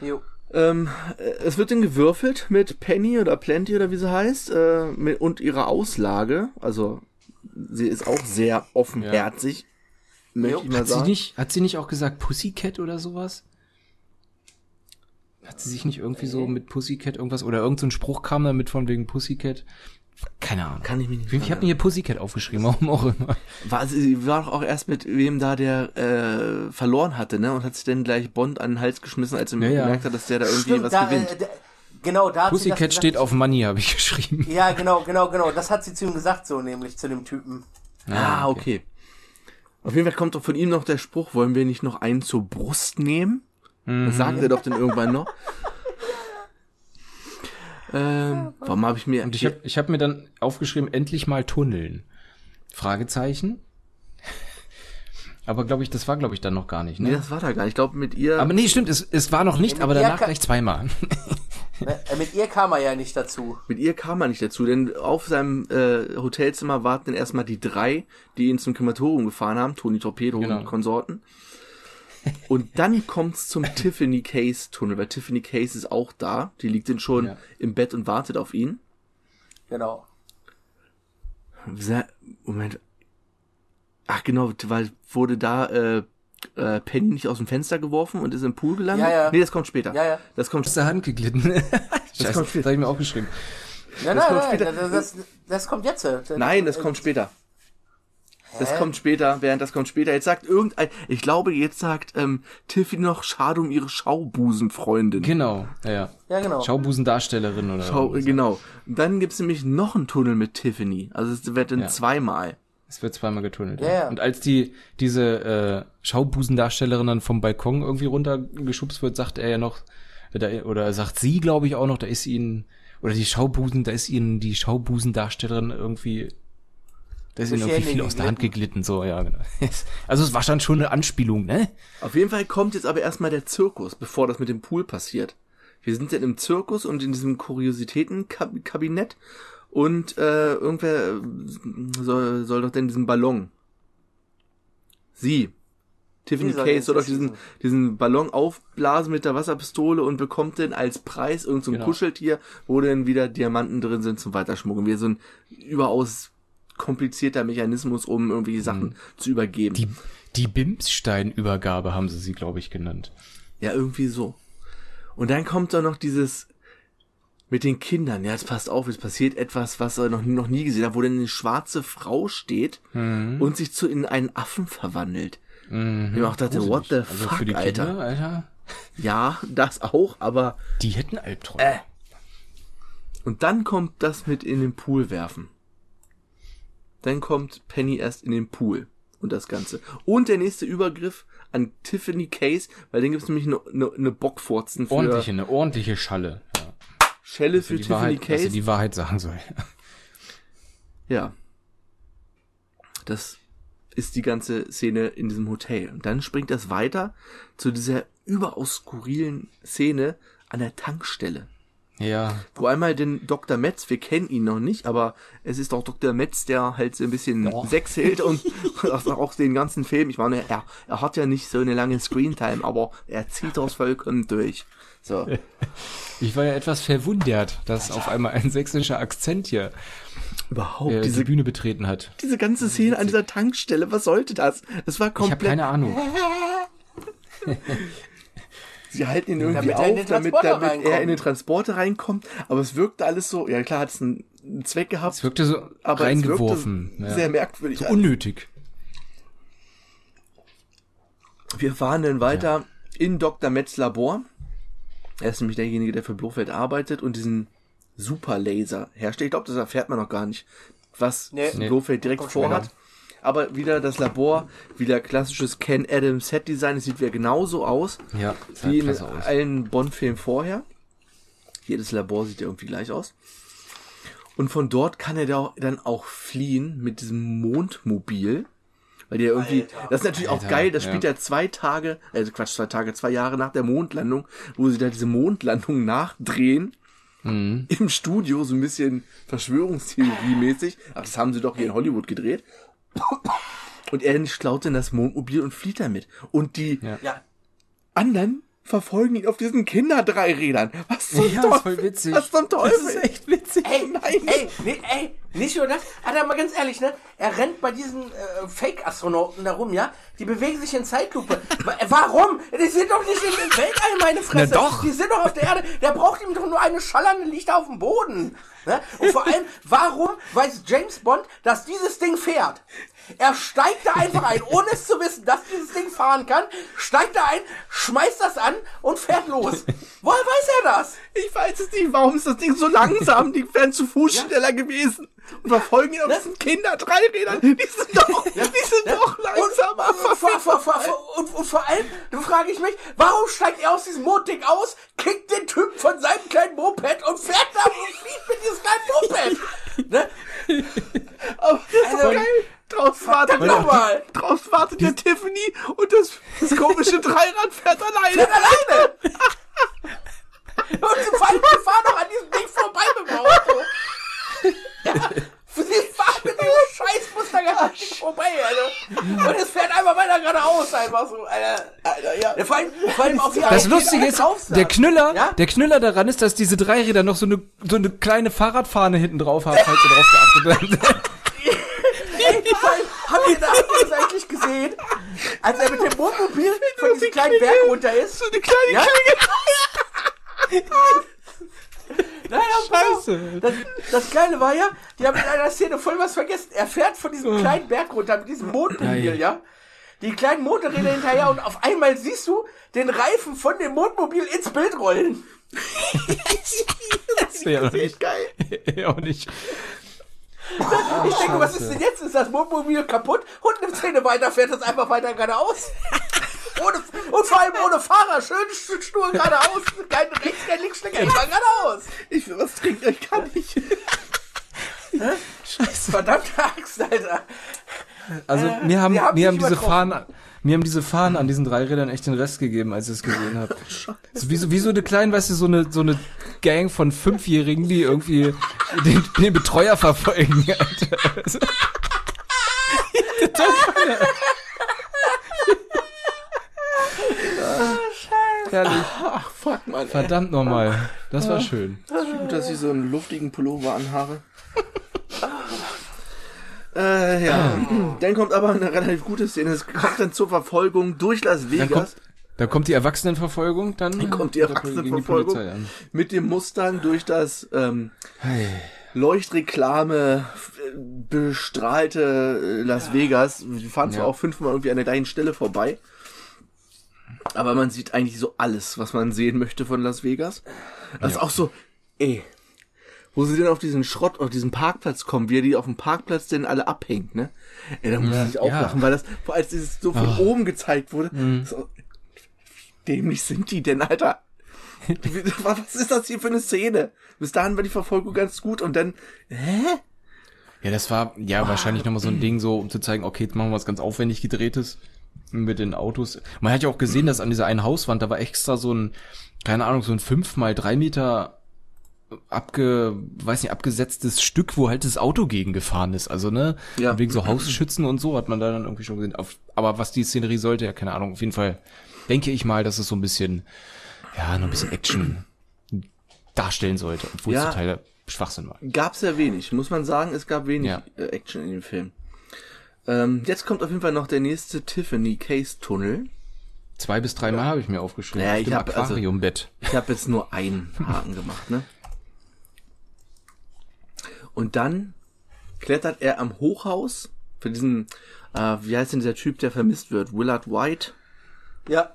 Ja. Jo. Ähm, äh, es wird dann gewürfelt mit Penny oder Plenty oder wie sie heißt äh, mit, und ihrer Auslage. Also sie ist auch sehr offenherzig, möchte Jo. ich mal Hat sie sagen. nicht, hat sie nicht auch gesagt Pussycat oder sowas? Hat sie sich nicht irgendwie so mit Pussycat irgendwas oder irgendein so Spruch kam damit von wegen Pussycat? Keine Ahnung. Kann ich mich nicht Ich habe mir hier Pussycat aufgeschrieben, warum auch immer. War, sie war doch auch erst mit wem da, der äh, verloren hatte, ne? Und hat sich dann gleich Bond an den Hals geschmissen, als er Ja, ja. gemerkt hat, dass der da irgendwie Stimmt, was da, gewinnt. äh, genau, da Pussycat gesagt. steht auf Money, habe ich geschrieben. Ja, genau, genau, genau. Das hat sie zu ihm gesagt, so nämlich zu dem Typen. ah, okay. Auf jeden Fall kommt doch von ihm noch der Spruch, wollen wir nicht noch einen zur Brust nehmen? Das sagt er doch dann irgendwann noch. Ähm, warum habe ich mir... Und ich habe ich hab mir dann aufgeschrieben, endlich mal tunneln. Fragezeichen. Aber glaube ich, das war glaube ich dann noch gar nicht, nee, ne? das war da gar nicht. Ich glaube, mit ihr... Aber nee, stimmt, es, es war noch nicht, aber danach gleich zweimal. Ne? Äh, Mit ihr kam er ja nicht dazu. Mit ihr kam er nicht dazu, denn auf seinem äh, Hotelzimmer warten dann erstmal die drei, die ihn zum Krematorium gefahren haben, Tony Torpedo Genau. und Konsorten. Und dann kommt's zum Tiffany Case Tunnel, weil Tiffany Case ist auch da. Die liegt dann schon Ja. im Bett und wartet auf ihn. Genau. Moment. Ach genau, weil wurde da äh, äh, Penny nicht aus dem Fenster geworfen und ist im Pool gelandet? Ja, ja. Nee, das kommt später. Ja, ja. Das kommt Aus der Hand geglitten. Scheiße, kommt das später. habe ich mir aufgeschrieben. Ja, Das nein, kommt nein, später. das, das, das kommt jetzt. Das- Nein, das kommt später. Das Hä? kommt später, während das kommt später. Jetzt sagt irgendein, ich glaube, jetzt sagt ähm, Tiffy noch schade um ihre Schaubusenfreundin. Genau, ja, ja. Ja, genau. Schaubusendarstellerin oder Schau, genau. Dann gibt's nämlich noch einen Tunnel mit Tiffany. Also es wird dann Ja. zweimal. Es wird zweimal getunnelt. Ja, ja. Und als die diese äh, Schaubusendarstellerin dann vom Balkon irgendwie runtergeschubst wird, sagt er ja noch, da, oder sagt sie, glaube ich, auch noch, da ist ihnen, oder die Schaubusen, da ist ihnen die Schaubusendarstellerin irgendwie, da ist irgendwie viel aus der Hand geglitten. so, ja, genau. Also es war schon schon eine Anspielung, ne? Auf jeden Fall kommt jetzt aber erstmal der Zirkus, bevor das mit dem Pool passiert. wir sind dann im Zirkus und in diesem Kuriositätenkabinett und äh, irgendwer äh, soll, soll doch denn diesen Ballon. Sie. Tiffany Case soll doch diesen, diesen Ballon aufblasen mit der Wasserpistole und bekommt dann als Preis irgendein so ein Genau. Kuscheltier, wo dann wieder Diamanten drin sind zum Weiterschmuggeln. Wie so ein überaus komplizierter Mechanismus, um irgendwie Sachen zu übergeben. Die, die Bimsstein-Übergabe haben sie sie, glaube ich, genannt. Ja, irgendwie so. Und dann kommt da noch dieses mit den Kindern. Ja, jetzt passt auf, es passiert etwas, was er noch, noch nie gesehen hat, wo dann eine schwarze Frau steht und sich zu in einen Affen verwandelt. Ich mir auch dachte, what the Also fuck, für die Alter. Kinder, Alter, Ja, das auch, aber die hätten Albträume. Äh. und dann kommt das mit in den Pool werfen. Dann kommt Penny erst in den Pool und das Ganze. Und der nächste Übergriff an Tiffany Case, weil dann gibt's nämlich eine ne, ne Bockfurzen für ordentliche, eine ordentliche Schalle. Ja. Schelle für die Tiffany Wahrheit, dass Case. sie die Wahrheit sagen soll. Ja. Das ist die ganze Szene in diesem Hotel. Und dann springt das weiter zu dieser überaus skurrilen Szene an der Tankstelle. Ja, Wo einmal den Dr. Metz, wir kennen ihn noch nicht, aber es ist auch Dr. Metz, der halt so ein bisschen Ja. Sex hält und auch den ganzen Film. Ich meine, er, er hat ja nicht so eine lange Screentime, aber er zieht das vollkommen durch. So. ich war ja etwas verwundert, dass auf einmal ein sächsischer Akzent hier Überhaupt, äh, die diese, Bühne betreten hat. diese ganze Szene an dieser Tankstelle, was sollte das? Das war Ich habe komplett keine Ahnung. Sie halten ihn irgendwie Damit er auf, damit, Transporter damit er in den Transporter reinkommt. Aber es wirkte alles so, ja klar hat es einen, einen Zweck gehabt, Es wirkte so aber reingeworfen. ja. sehr merkwürdig. so unnötig. Wir fahren dann weiter in Dr. Metz Labor. Er ist nämlich derjenige, der für Blofeld arbeitet und diesen Superlaser herstellt. Ich glaube, das erfährt man noch gar nicht, was Nee. Blofeld direkt vorhat. Aber wieder das Labor, wieder klassisches Ken Adams Set Design. Es sieht wieder genauso aus. Ja, wie in aus. allen Bond-Filmen vorher. Jedes Labor sieht ja irgendwie gleich aus. Und von dort kann er da dann auch fliehen mit diesem Mondmobil. Weil die ja irgendwie, Alter. das ist natürlich auch Alter, geil, das ja. spielt ja zwei Tage, äh Quatsch, zwei Tage, zwei Jahre nach der Mondlandung, wo sie da diese Mondlandung nachdrehen. Mhm. Im Studio, so ein bisschen Verschwörungstheorie-mäßig. Ach, das haben sie doch hier in Hollywood gedreht. Und er klaut dann das Mondmobil und flieht damit. Und die. Ja, anderen verfolgen ihn auf diesen Kinderdreirädern. Was zum Ja, Teufel? ist voll witzig. Was zum Teufel? Das ist echt witzig. Ey, Nein. ey, nee, ey, nicht nur das. Alter, mal ganz ehrlich, ne? Er rennt bei diesen äh, Fake-Astronauten da rum, ja? Die bewegen sich in Zeitlupe. Wa- Warum? Die sind doch nicht im Weltall, meine Fresse. Na doch. Die sind doch auf der Erde. Der braucht ihm doch nur eine schallernde Licht auf dem Boden. Ne? Und vor allem, warum weiß James Bond, dass dieses Ding fährt? Er steigt da einfach ein, ohne es zu wissen, dass dieses Ding fahren kann, steigt da ein, schmeißt das an und fährt los. Woher weiß er das? Ich weiß es nicht. Warum ist das Ding so langsam? Die wären zu Fuß Ja. schneller gewesen. Und verfolgen ihn auf diesen Kinderdreirädern. Die sind doch, die sind doch langsamer. Und, vor, vor, vor, und, und vor allem, da frage ich mich, warum steigt er aus diesem Modding aus, kickt den Typen von seinem kleinen Moped und fährt da und fliegt mit diesem kleinen Moped? Ne? Aber das ist so Also, geil. Draußen wartet, nochmal. draußen wartet der Tiffany und das, das komische Dreirad fährt alleine. Fährt alleine! Und sie fahren, die fahren doch an diesem Ding vorbei mit dem Auto. Ja, sie fahren mit diesem gar nicht vorbei, Alter. Und es fährt einfach weiter geradeaus, einfach so, Alter. Alter, ja. Ja, vor allem, vor allem auch Das Lustige ist, der Knüller, Ja? der Knüller daran ist, dass diese Dreiräder noch so eine, so eine kleine Fahrradfahne hinten drauf haben, falls ihr drauf geachtet habt. Habt ihr, da, das eigentlich gesehen? Als er mit dem Wohnmobil von diesem kleinen Berg runter ist. So eine kleine Ja? Klinge. Nein, Scheiße. Das, das Geile war ja, die haben in einer Szene voll was vergessen. Er fährt von diesem kleinen Berg runter mit diesem Mondmobil, Ja, ja, ja. Die kleinen Motorräder hinterher und auf einmal siehst du den Reifen von dem Mondmobil ins Bild rollen. Das wäre auch nicht, Geil. auch nicht. ich denke, was ist denn jetzt? Ist das Mondmobil kaputt? Und eine Szene weiter fährt es einfach weiter geradeaus. ohne, und vor allem ohne Fahrer. Schön sch- stur geradeaus. Kein rechts, kein links, Schlenker, immer geradeaus. Ich will was trinken, ich kann nicht. Verdammte Axt, Alter. Also mir haben, wir haben mir haben diese übertroffen. Mir haben diese Fahnen an diesen drei Rädern echt den Rest gegeben, als ich es gesehen habe. So wie, so, wie so eine kleine, weißt du, so eine, so eine Gang von Fünfjährigen, die irgendwie den, den Betreuer verfolgen. Alter. Herrlich. Ach, fuck, Mann. Verdammt nochmal. Das war schön. Gut, dass ich so einen luftigen Pullover anhabe. äh, ja. Dann kommt aber eine relativ gute Szene. Es kommt dann zur Verfolgung durch Las Dann Vegas kommt, dann kommt die Erwachsenenverfolgung, dann, Dann kommt die Erwachsenenverfolgung. An. mit dem Mustang durch das ähm, Leuchtreklame äh, bestrahlte äh, Las Vegas. Wir fahren zwar Ja. auch fünfmal irgendwie an der gleichen Stelle vorbei. Aber man sieht eigentlich so alles, was man sehen möchte von Las Vegas. Das ist auch so, ey, wo sie denn auf diesen Schrott, auf diesen Parkplatz kommen, wie er die auf dem Parkplatz denn alle abhängt, ne? Ey, da muss Ja, ich auch ja. lachen, weil das, als dieses so von oben gezeigt wurde, so, wie dämlich sind die denn, Alter? Was ist das hier für eine Szene? Bis dahin war die Verfolgung ganz gut und dann, hä? Ja, das war ja wahrscheinlich nochmal so ein Ding, so um zu zeigen, okay, jetzt machen wir was ganz aufwendig gedrehtes mit den Autos. Man hat ja auch gesehen, dass an dieser einen Hauswand, da war extra so ein, keine Ahnung, so ein fünf mal drei Meter abge, weiß nicht, abgesetztes Stück, wo halt das Auto gegen gefahren ist. Also, ne? Ja. Und Wegen so Hausschützen und so hat man da dann irgendwie schon gesehen. Auf, aber was die Szenerie sollte, ja, keine Ahnung, auf jeden Fall denke ich mal, dass es so ein bisschen, ja, noch ein bisschen Action darstellen sollte, obwohl es Ja. zum Teil Schwachsinn war. Gab's ja wenig, muss man sagen, es gab wenig Ja. äh, Action in dem Film. Ähm, jetzt kommt auf jeden Fall noch der nächste Tiffany Case Tunnel. Zwei bis drei Mal habe ich mir aufgeschrieben. Ja, Auf ich dem hab- also- Aquariumbett. Ich habe jetzt nur einen Haken gemacht, ne? Und dann klettert er am Hochhaus für diesen, äh, wie heißt denn dieser Typ, der vermisst wird? Willard White, Ja.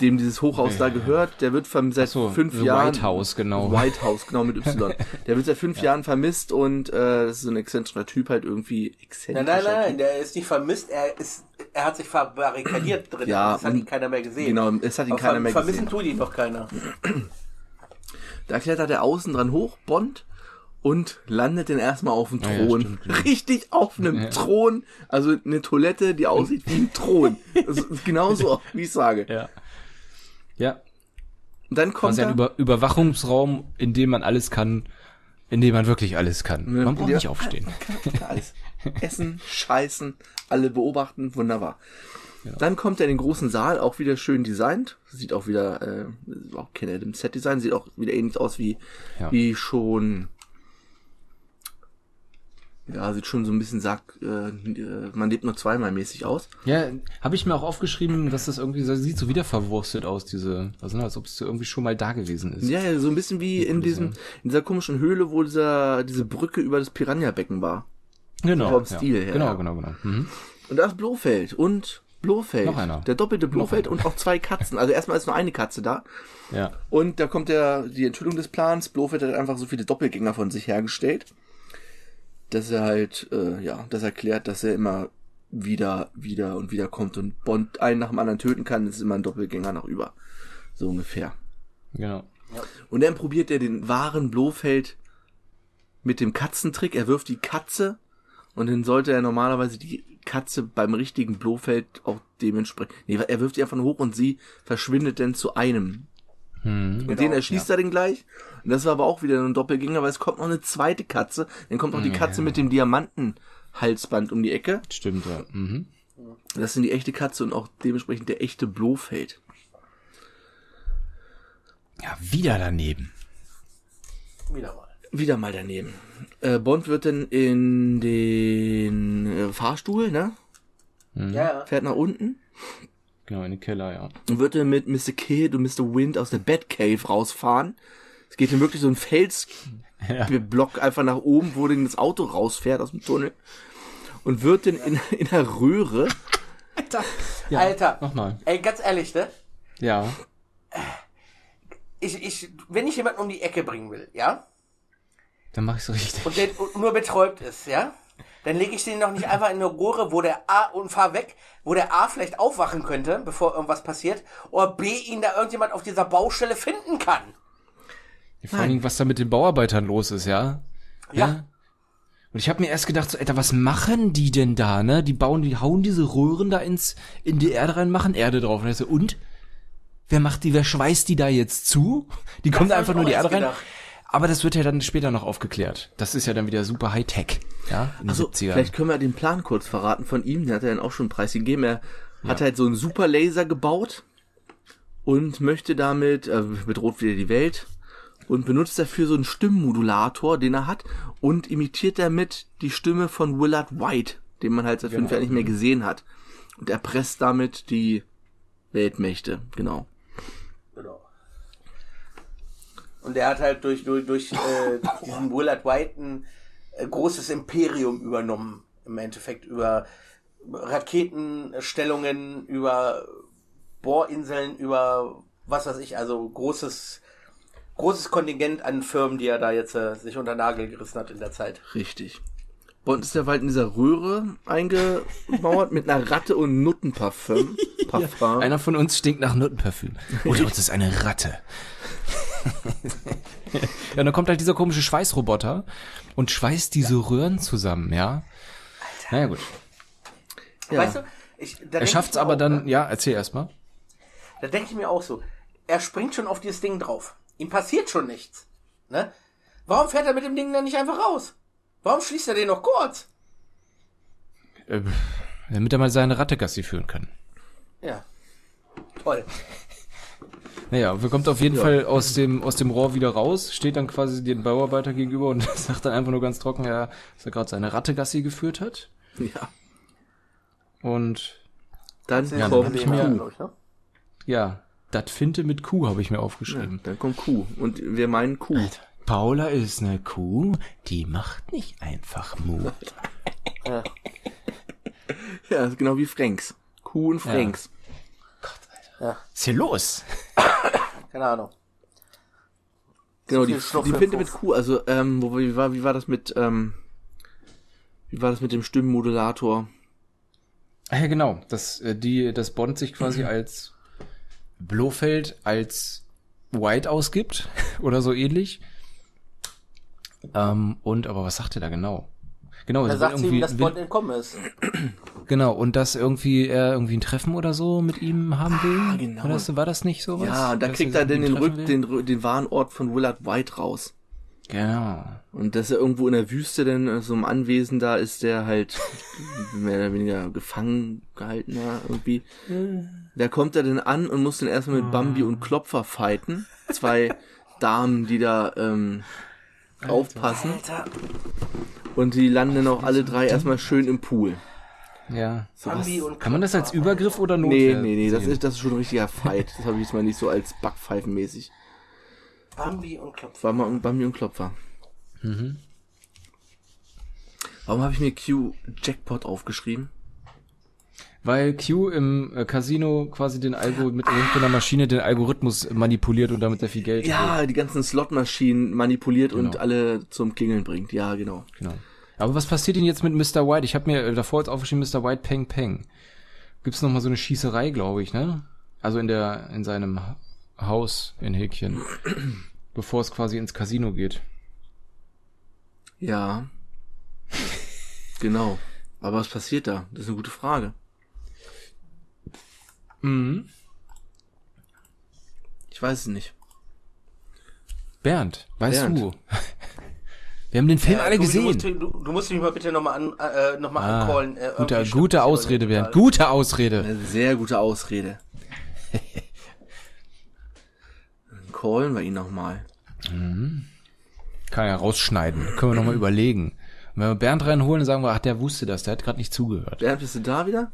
dem dieses Hochhaus da gehört. Der wird seit so, fünf The Jahren. White House, genau. White House, genau mit Y. Der wird seit fünf Jahren vermisst und äh, das ist so ein exzentrischer Typ halt irgendwie Nein, exzentrischer. nein, nein, Typ. der ist nicht vermisst, er ist, er hat sich verbarrikadiert drin. Ja, das hat ihn keiner mehr gesehen. Genau, es hat ihn Aber keiner ver- mehr Vermissen gesehen. tut ihn doch keiner. Da klettert er außen dran hoch, Bond, und landet dann erstmal auf dem Ah ja, Thron. stimmt, genau. Richtig auf einem Thron. Also eine Toilette, die aussieht wie ein Thron. Also genauso, wie ich sage. Ja. Ja. Und dann kommt Quasi ein er, Über Überwachungsraum, in dem man alles kann, in dem man wirklich alles kann. Man braucht Ja. nicht aufstehen. alles. Essen, scheißen, alle beobachten, wunderbar. Dann kommt er in den großen Saal, auch wieder schön designt. Sieht auch wieder, äh, ist auch Ken Adams Set Design, sieht auch wieder ähnlich aus wie, Ja. wie schon, ja, sieht schon so ein bisschen, sagt, äh, äh, man lebt nur zweimal mäßig aus. Ja, habe ich mir auch aufgeschrieben, dass das irgendwie so, sieht so wieder verwurstet aus, diese, also ne, als ob es irgendwie schon mal da gewesen ist. Ja, ja, so ein bisschen wie in diesem, in dieser komischen Höhle, wo dieser, diese Brücke über das Piranha-Becken war. genau. vom ja. Stil her, Genau, genau, genau. Mhm. Und da ist Blofeld und Blofeld. Noch einer. Der doppelte Blofeld und auch zwei Katzen. Also erstmal ist nur eine Katze da. Ja. Und da kommt der, die Enthüllung des Plans. Blofeld hat einfach so viele Doppelgänger von sich hergestellt, dass er halt, äh, ja, das erklärt, dass er immer wieder, wieder und wieder kommt und Bond einen nach dem anderen töten kann. Das ist immer ein Doppelgänger nach über. So ungefähr. Genau. Und dann probiert er den wahren Blofeld mit dem Katzentrick. Er wirft die Katze und dann sollte er normalerweise die Katze beim richtigen Blofeld auch dementsprechend. Nee, er wirft die einfach nur hoch und sie verschwindet dann zu einem. Mhm. Und den erschießt er dann gleich. Und das war aber auch wieder ein Doppelgänger, weil es kommt noch eine zweite Katze. Dann kommt noch die Katze mit dem Diamantenhalsband um die Ecke. Stimmt, ja. Mhm. Das sind die echte Katze und auch dementsprechend der echte Blofeld. Ja, wieder daneben. Wieder mal. Wieder mal daneben. Äh, Bond wird dann in den äh, Fahrstuhl, ne? Mhm. Ja, ja. Fährt nach unten Genau, in den Keller, ja. und wird dann mit Mr. Kidd und Mr. Wind aus der Batcave rausfahren. Es geht dann wirklich so ein Felsblock einfach nach oben, wo dann das Auto rausfährt aus dem Tunnel. Und wird dann in, in der Röhre, ja. Alter. Nochmal. Ey, ganz ehrlich, ne? Ja. Ich, ich, wenn ich jemanden um die Ecke bringen will, ja? Dann mach ich's richtig. Und der und nur betäubt ist, ja? Dann lege ich den noch nicht einfach in eine Röhre, wo der A und fahr weg, wo der A vielleicht aufwachen könnte, bevor irgendwas passiert, oder B ihn da irgendjemand auf dieser Baustelle finden kann. Vor allen Dingen, was da mit den Bauarbeitern los ist, ja? Ja. Und ich habe mir erst gedacht, so, Alter, was machen die denn da, ne? Die bauen, die hauen diese Röhren da ins, in die Erde rein, machen Erde drauf. Und, ich so, und? Wer macht die, wer schweißt die da jetzt zu? Die kommt hab einfach nur die Erde rein. gedacht. Aber das wird ja dann später noch aufgeklärt. Das ist ja dann wieder super Hightech, ja, Also, 70ern. vielleicht können wir den Plan kurz verraten von ihm. Den hat er dann auch schon preisgegeben. Er hat halt so einen super Laser gebaut und möchte damit, äh, bedroht wieder die Welt und benutzt dafür so einen Stimmmodulator, den er hat und imitiert damit die Stimme von Willard White, den man halt seit fünf Jahren nicht mehr gesehen hat. Und erpresst damit die Weltmächte, genau. Genau. Und er hat halt durch, durch, durch äh, diesen Willard White ein äh, großes Imperium übernommen. Im Endeffekt über Raketenstellungen, über Bohrinseln, über was weiß ich, also großes, großes Kontingent an Firmen, die er da jetzt äh, sich unter Nagel gerissen hat in der Zeit. Richtig. Bond ist der Wald in dieser Röhre eingemauert mit einer Ratte und Nuttenparfüm. Parfum. Einer von uns stinkt nach Nuttenparfüm. Oder uns ist eine Ratte. ja, und dann kommt halt dieser komische Schweißroboter und schweißt diese Röhren zusammen, ja. Naja, gut. Ja. Weißt du, ich, da Er denk schafft's aber auch, dann, ne? ja, erzähl erstmal. Da denke ich mir auch so, er springt schon auf dieses Ding drauf. Ihm passiert schon nichts. Ne? Warum fährt er mit dem Ding dann nicht einfach raus? Warum schließt er den noch kurz? Äh, damit er mal seine Ratte Gassi führen kann. Ja. Toll. Naja, wir kommt auf jeden Fall aus dem, aus dem Rohr wieder raus, steht dann quasi den Bauarbeiter gegenüber und sagt dann einfach nur ganz trocken, ja, dass er gerade seine Ratte Gassi geführt hat. Ja. Und Dann Ja, kommt hab ich mir- glaub ich, ne? ja, das Finte mit Kuh habe ich mir Ja, aufgeschrieben. dann kommt Kuh. Und wir meinen Kuh. Paula ist eine Kuh, die macht nicht einfach Mu. Ja, ist genau wie Franks. Kuh und Franks. Was ist hier los? Keine Ahnung. Genau, die, die Fuff. mit Kuh. Also, ähm, wo, wie, war, wie war das mit, ähm, wie war das mit dem Stimmenmodulator? Ah ja, genau. Das, äh, die, das Bond sich quasi als Blofeld als White ausgibt oder so ähnlich. Ähm, und, aber was sagt er da genau? Genau, Er sagt ihm, dass Bond entkommen ist. genau, und dass irgendwie er irgendwie ein Treffen oder so mit ihm haben will. genau. Oder war das nicht sowas? Ja, da kriegt er dann den, Rück, den, den wahren Ort von Willard White raus. Genau. Und dass er irgendwo in der Wüste denn äh, so im Anwesen da ist, der halt mehr oder weniger gefangen gehalten war irgendwie. Da kommt er dann an und muss dann erstmal mit Bambi und Klopfer fighten. Zwei Damen, die da ähm, aufpassen. Alter, Und die landen dann auch alle drei erstmal schön im Pool. Ja. Bambi und Kann man das als Übergriff oder Nee, Notwehr nee, nee, das sehen? ist, das ist schon ein richtiger Fight. Das habe ich jetzt mal nicht so als Backpfeifenmäßig. Bambi und Klopfer. War mal Bambi und Klopfer. Mhm. Warum habe ich mir Q Jackpot aufgeschrieben? Weil Q im äh, Casino quasi den Algo mit irgendeiner Maschine den Algorithmus manipuliert und damit sehr viel Geld. Ja, die ganzen Slotmaschinen manipuliert und Genau. alle zum Klingeln bringt. Ja, genau. Genau. Aber was passiert denn jetzt mit Mr. White? Ich habe mir äh, davor jetzt aufgeschrieben, Mr. White Peng Peng. Gibt's noch mal so eine Schießerei, glaube ich, ne? Also in der in seinem Ha- Haus in Häkchen, bevor es quasi ins Casino geht. Ja. genau. Aber was passiert da? Das ist eine gute Frage. Mhm. Ich weiß es nicht. Bernd, weißt Bernd. du? Wir haben den Film alle Tobi, gesehen. Du musst, du, du musst mich mal bitte nochmal an, äh, noch mal Ah, ancallen. Äh, gute, gute Ausrede, Bernd. Gute Ausrede. Eine sehr gute Ausrede. Dann callen wir ihn nochmal. Kann ja rausschneiden. Können wir nochmal überlegen. Und wenn wir Bernd reinholen, sagen wir, ach, der wusste das, der hat gerade nicht zugehört. Bernd, bist du da wieder?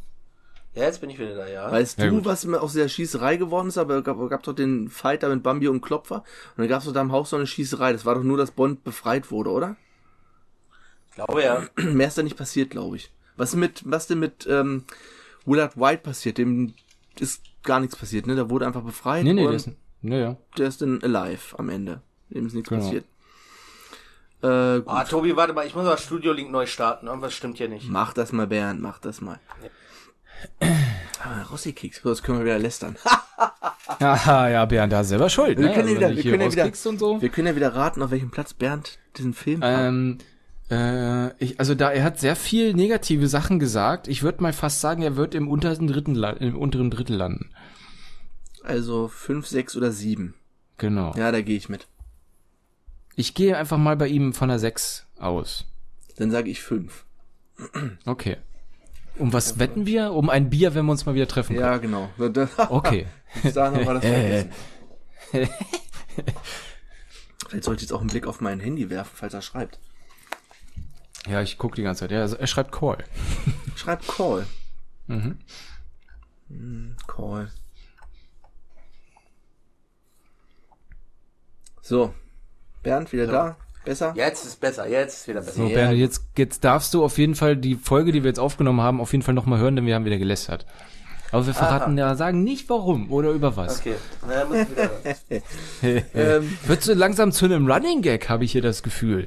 Ja, jetzt bin ich wieder da, ja. Weißt Ja, du, gut. was aus der Schießerei geworden ist? Aber gab, gab doch den Fight da mit Bambi und Klopfer. Und dann gab es doch da im Haus so eine Schießerei. Das war doch nur, dass Bond befreit wurde, oder? Ich glaube ja. Mehr ist da nicht passiert, glaube ich. Was mit, was denn mit ähm, Willard White passiert? Dem ist gar nichts passiert, ne? Der wurde einfach befreit Nee, nee, und der ist, nee, ja. der ist dann alive am Ende. Dem ist nichts Genau. passiert. Äh, gut. Ah, Tobi, warte mal, ich muss aber Studio Link neu starten. Irgendwas stimmt hier nicht. Mach das mal, Bernd, mach das mal. Ah, Rossi-Keks, das können wir wieder lästern. Haha, ja, Bernd, da ist selber schuld. Wir ne? können ja Also, wieder, wir können ja wieder, so. wir können ja wieder raten, auf welchem Platz Bernd diesen Film hat. Ähm, Äh, ich, also da er hat sehr viel negative Sachen gesagt. Ich würde mal fast sagen, er wird im unteren dritten im unteren Drittel landen. Also fünf, sechs oder sieben. Genau. Ja, da gehe ich mit. Ich gehe einfach mal bei ihm von der 6 aus. Dann sage ich fünf. Okay. Um was wetten wir? Um ein Bier, wenn wir uns mal wieder treffen können. Ja, genau. Okay. Bis dahin war das vergessen. Vielleicht sollte ich jetzt auch einen Blick auf mein Handy werfen, falls er schreibt. Ja, ich gucke die ganze Zeit. Ja, also er schreibt Call. Schreibt Call. Mhm. Hm, Call. So. Bernd, wieder da? Besser? Jetzt ist besser, jetzt ist wieder besser. So, Ja. Bernd, jetzt, jetzt darfst du auf jeden Fall die Folge, die wir jetzt aufgenommen haben, auf jeden Fall nochmal hören, denn wir haben wieder gelästert. Aber wir verraten ja, sagen nicht warum oder über was. Okay, na, muss ich wieder. Ähm, Wird so langsam zu einem Running Gag, habe ich hier das Gefühl.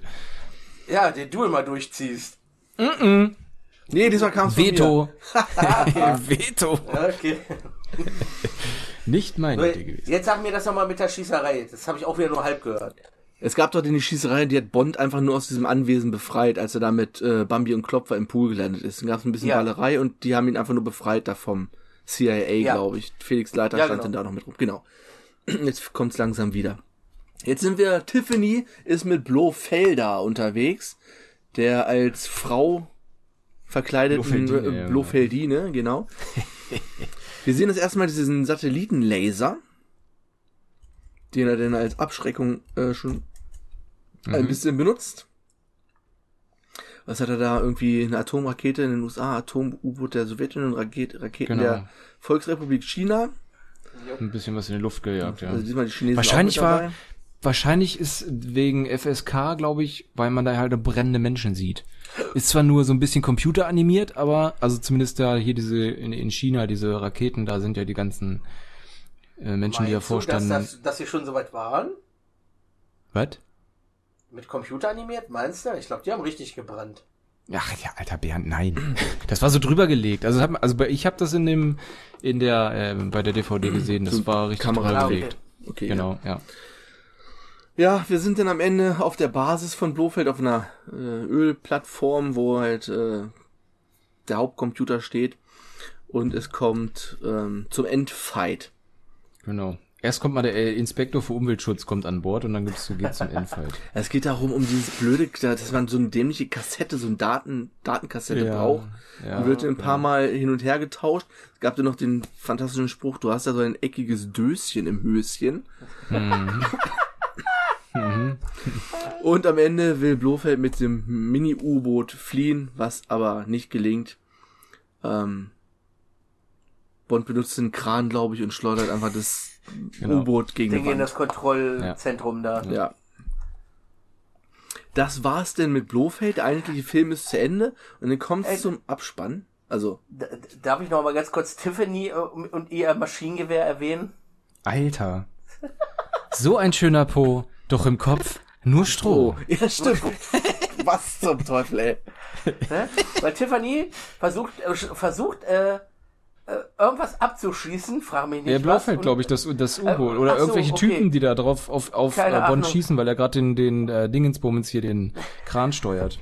Ja, den du immer durchziehst. nee, diesmal kam es Veto. Veto. Okay. Nicht meine Idee gewesen. Jetzt sag mir das nochmal mit der Schießerei. Das habe ich auch wieder nur halb gehört. Es gab doch die Schießerei, die hat Bond einfach nur aus diesem Anwesen befreit, als er da mit äh, Bambi und Klopfer im Pool gelandet ist. Dann gab es ein bisschen Ja. Ballerei und die haben ihn einfach nur befreit da vom CIA, Ja. glaube ich. Felix Leiter Ja, stand genau. dann da noch mit rum. Genau. Jetzt kommt's langsam wieder. Jetzt sind wir, Tiffany ist mit Blofelder unterwegs, der als Frau verkleideten Blofeldine, äh, ja. Blofeldine, genau. wir sehen das erstmal diesen Satellitenlaser, den er denn als Abschreckung äh, schon Mhm. ein bisschen benutzt. Was hat er da? Irgendwie eine Atomrakete in den USA, Atom-U-Boot der Sowjetunion, Raket Raketen Genau. der Volksrepublik China. Ein bisschen was in die Luft gejagt, ja. Also diesmal die Chinesen Wahrscheinlich war, wahrscheinlich ist wegen FSK, glaube ich, weil man da halt brennende Menschen sieht. Ist zwar nur so ein bisschen computeranimiert, aber, also zumindest da hier diese, in, in China, diese Raketen, da sind ja die ganzen äh, Menschen, die davor Meinst du, dass, standen. das, dass sie schon soweit waren? Was? Mit Computer animiert, meinst du? Ich glaube, die haben richtig gebrannt. Ach ja, alter Bernd, nein. Das war so drüber gelegt. Also, also bei, ich habe das in dem, in der, ähm, bei der DVD gesehen. Das So war richtig Kamera drüber Ah, okay. gelegt. Okay, Genau, ja. Ja, wir sind dann am Ende auf der Basis von Blofeld auf einer äh, Ölplattform, wo halt äh, der Hauptcomputer steht. Und es kommt ähm, zum Endfight. Genau. Erst kommt mal der äh, Inspektor für Umweltschutz kommt an Bord und dann gibt's, geht's zum Endfight. Es geht darum, um dieses blöde, dass man so eine dämliche Kassette, so eine Daten, Datenkassette Ja, braucht. ja, die wird ein paar Mal hin und her getauscht. Es gab ja noch den fantastischen Spruch, du hast ja so ein eckiges Döschen im Höschen. und am Ende will Blofeld mit dem Mini-U-Boot fliehen, was aber nicht gelingt. Ähm, Bond benutzt den Kran, glaube ich, und schleudert einfach das Genau. U-Boot gegen Ding die in das Kontrollzentrum da. Ja. Das war's denn mit Blofeld. Der eigentliche Film ist zu Ende und dann kommt's Ey. zum Abspann. Also, Darf ich noch mal ganz kurz Tiffany äh, und ihr Maschinengewehr erwähnen? Alter. So ein schöner Po, doch im Kopf nur Stroh. oh, ja stimmt. Was zum Teufel, ey. Ne? Weil Tiffany versucht, äh, versucht äh, äh, irgendwas abzuschießen, frag mich nicht. Ja, Blofeld, und- glaube ich, das, das U-Boot. Äh, Oder ach so, irgendwelche okay. Typen, die da drauf auf, auf Keine äh, Bond Ahnung. schießen, weil er gerade den, den äh, Dingensbummens hier den Kran steuert.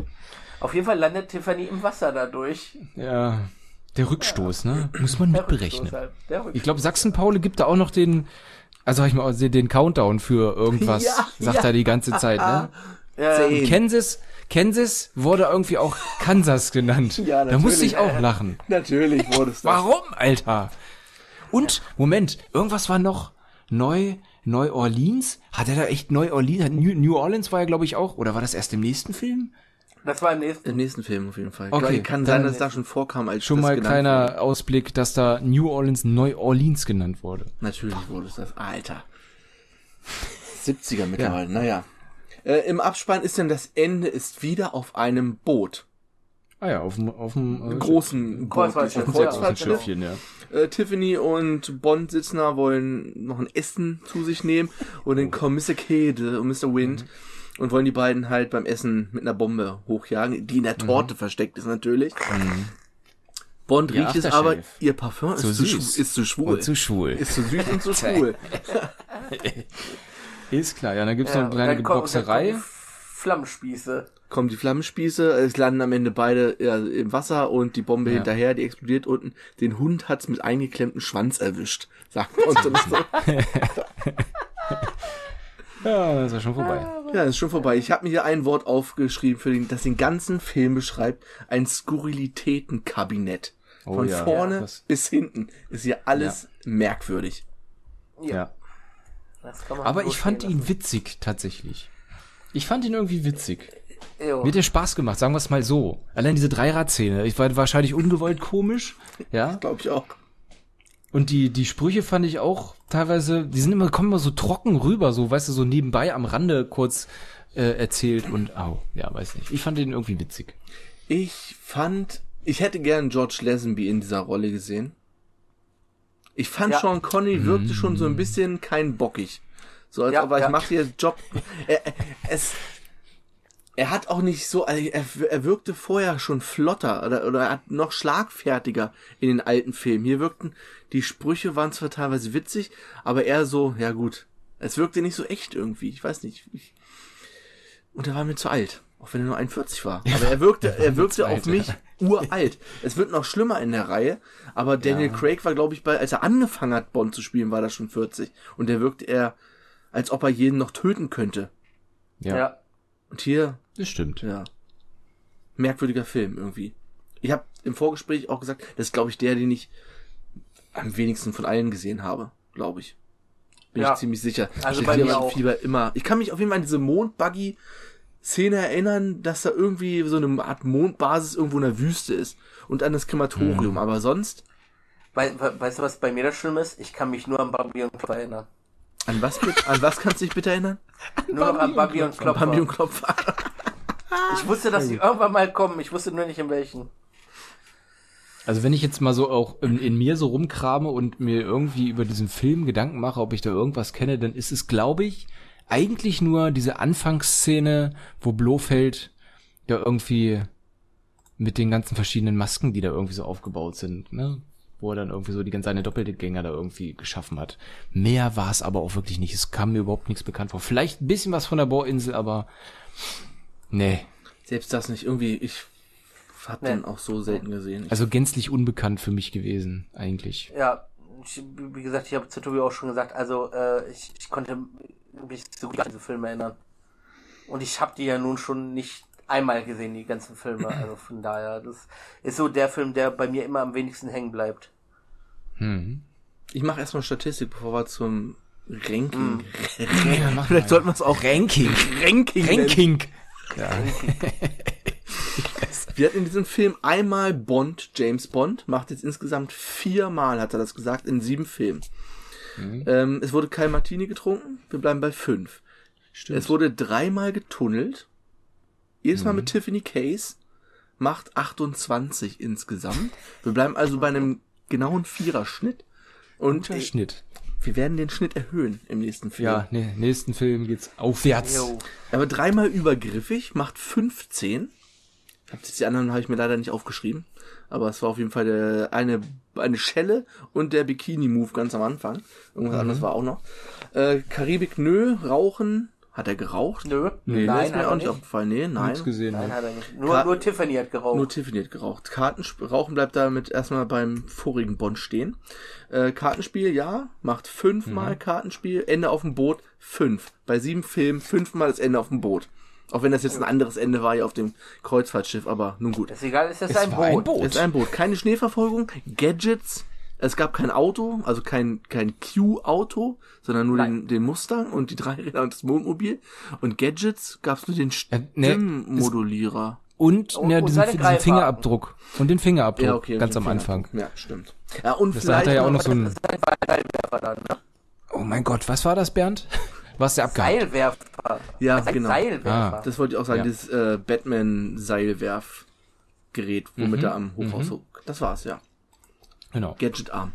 Auf jeden Fall landet Tiffany im Wasser dadurch. Ja. Der Rückstoß, ne? Muss man Der mitberechnen. Halt. Der. Ich glaube, Sachsen-Pauli gibt da auch noch den, also hab ich mal den Countdown für irgendwas, Ja, sagt ja. er die ganze Zeit, ne? Ja. Kansas, Kansas wurde irgendwie auch Kansas genannt. Ja, da musste natürlich. ich auch lachen. Natürlich wurde es das. Warum, Alter? Und, Moment, irgendwas war noch neu, Neu Orleans? Hat er da echt Neu Orleans? New, New Orleans war ja, glaube ich, auch. Oder war das erst im nächsten Film? das war im nächsten. Im nächsten Film auf jeden Fall. Okay, Okay, kann sein, dass es da schon vorkam, als Schon das mal kleiner wurde. Ausblick, dass da New Orleans Neu Orleans genannt wurde. Natürlich wurde es das. Alter. 70er mittlerweile, naja. Äh, Im Abspann ist dann das Ende ist wieder auf einem Boot. Ah ja, auf dem, auf dem äh, Großen Boot. Kreuzfahrtschiff, Auf dem ja. Schiffchen. Äh, Tiffany und Bond sitzen da, wollen noch ein Essen zu sich nehmen und dann kommen Mr. Kede und Mr. Wind und wollen die beiden halt beim Essen mit einer Bombe hochjagen, die in der Torte versteckt ist natürlich. Bond Ihr riecht es aber, ihr Parfum ist Zu zu, süß. schwu- ist zu schwul. Und zu schwul. ist zu süß und zu schwul. Ist klar, ja, dann gibt's Ja, noch eine kleine dann kommt- dann Boxerei. kommen die Flammspieße. kommen die Flammenspieße, es landen am Ende beide ja, im Wasser und die Bombe Ja. hinterher, die explodiert unten. Den Hund hat's mit eingeklemmtem Schwanz erwischt, sagt man uns. so. Ja, das ist ja schon vorbei. Ja, ist schon vorbei. Ich habe mir hier ein Wort aufgeschrieben, für den, das den ganzen Film beschreibt. Ein Skurrilitätenkabinett. Oh Von ja. vorne bis hinten ist hier alles merkwürdig. Ja. Aber ich fand ihn witzig, tatsächlich. Ich fand ihn irgendwie witzig. Jo. Mir hat der Spaß gemacht, sagen wir es mal so. Allein diese Dreirad-Szene, ich war wahrscheinlich ungewollt komisch, ja. Glaube ich auch. Und die, die Sprüche fand ich auch teilweise, die sind immer, kommen immer so trocken rüber, so, weißt du, so nebenbei am Rande kurz äh, erzählt und, au, ja, weiß nicht. Ich fand den irgendwie witzig. Ich fand, ich hätte gern George Lazenby in dieser Rolle gesehen. Ich fand Ja. Sean Connery wirkte schon so ein bisschen kein bockig. So als Ja, ob er, ich ja. mache hier Job. Er, er- es, er hat auch nicht so, also er, er wirkte vorher schon flotter oder, oder er hat noch schlagfertiger in den alten Filmen. Hier wirkten, die Sprüche waren zwar teilweise witzig, aber eher so, ja gut. Es wirkte nicht so echt irgendwie. Ich weiß nicht. Ich, und er war mir zu alt. Auch wenn er nur 41 war. Aber er wirkte, er wirkte auf mich ja. Uralt. Es wird noch schlimmer in der Reihe. Aber Daniel Craig war, glaube ich, bei, als er angefangen hat, Bond zu spielen, war er schon 40. Und der wirkte eher, als ob er jeden noch töten könnte. Ja, Ja. Und hier, das stimmt. ja. Merkwürdiger Film irgendwie. Ich habe im Vorgespräch auch gesagt, das ist, glaube ich, der, den ich am wenigsten von allen gesehen habe, glaube ich. Bin Ja. ich ziemlich sicher. Also ich bei mir auch. Fieber immer. Ich kann mich auf jeden Fall an diese Mondbuggy Szene erinnern, dass da irgendwie so eine Art Mondbasis irgendwo in der Wüste ist und an das Krematorium, aber sonst Wei- we- Weißt du, was bei mir das Schlimme ist? Ich kann mich nur an Bambi und Klopfer erinnern. an was an was kannst du dich bitte erinnern? Nur noch an Bambi und Klopfer. Bambi und Klopfer. Ich wusste, dass sie irgendwann mal kommen. Ich wusste nur nicht in welchen. Also wenn ich jetzt mal so auch in, in mir so rumkrame und mir irgendwie über diesen Film Gedanken mache, ob ich da irgendwas kenne, dann ist es, glaube ich, eigentlich nur diese Anfangsszene, wo Blofeld da irgendwie mit den ganzen verschiedenen Masken, die da irgendwie so aufgebaut sind, ne? Wo er dann irgendwie so die ganze seine Doppelgänger da irgendwie geschaffen hat. Mehr war es aber auch wirklich nicht. Es kam mir überhaupt nichts bekannt vor. Vielleicht ein bisschen was von der Bohrinsel, aber nee. Selbst das nicht irgendwie, ich hab Nee. den auch so selten gesehen. Also gänzlich unbekannt für mich gewesen, eigentlich. Ja, ich, wie gesagt, ich habe zu Tobi auch schon gesagt, also äh, ich, ich konnte mich so gut an diese Filme erinnern. Und ich habe die ja nun schon nicht einmal gesehen, die ganzen Filme. Also von daher, das ist so der Film, der bei mir immer am wenigsten hängen bleibt. Hm. ich mache erstmal Statistik, bevor wir zum Ranking. Ja, mach Vielleicht sollten wir es auch Ranking. Ranking. Ranking. Wir hatten in diesem Film einmal Bond, James Bond, macht jetzt insgesamt viermal, hat er das gesagt, in sieben Filmen. Ähm, es wurde kein Martini getrunken, wir bleiben bei fünf. Es wurde dreimal getunnelt, jedes Mal mit Tiffany Case, macht 28 insgesamt. Wir bleiben also bei einem genauen Viererschnitt. Und Guter Schnitt. wir werden den Schnitt erhöhen im nächsten Film. Ja, nee, nächsten Film geht's aufwärts. Jo. Aber dreimal übergriffig macht 15. Hab jetzt die anderen habe ich mir leider nicht aufgeschrieben. Aber es war auf jeden Fall der, eine, eine Schelle und der Bikini-Move ganz am Anfang. Irgendwas anderes war auch noch. Äh, Karibik, nö, rauchen. Hat er geraucht? Nö, Nee, nein, ist hat mir er auch nicht nicht. aufgefallen. Nee, nein. Nichts gesehen. Nein, ne? hat er nicht. Nur, Ka- nur Tiffany hat geraucht. Nur Tiffany hat geraucht. Kartensp Rauchen bleibt damit erstmal beim vorigen Bond stehen. Äh, Kartenspiel, ja, macht fünfmal Kartenspiel, Ende auf dem Boot, fünf. Bei sieben Filmen fünfmal das Ende auf dem Boot. Auch wenn das jetzt ein anderes Ende war hier auf dem Kreuzfahrtschiff, aber nun gut. ist egal, ist das Es ein war ein Boot. Boot. Es ist ein Boot. Keine Schneeverfolgung, Gadgets. Es gab kein Auto, also kein, kein Q-Auto, sondern nur den, den Mustang und die drei Räder und das Mondmobil. Und Gadgets gab es nur den Äh, ne, Stimmmodulierer. Und, Und- ja, und diesen, seine diesen. Fingerabdruck. Und den Fingerabdruck. Ja, okay. ganz und am Anfang. Ja, stimmt. Ja, und Das, da hat er ja auch noch so ein. Dann, ne? Oh mein Gott, was war das, Bernd? Was der abgehakt? Seilwerfer. Ja, Das genau. Seilwerfer. Ah. Das wollte ich auch sagen, Ja. dieses äh, Batman-Seilwerfgerät, womit Mhm. er am Hochhaus hoch. Das war's, ja. Genau. Gadget-Arm.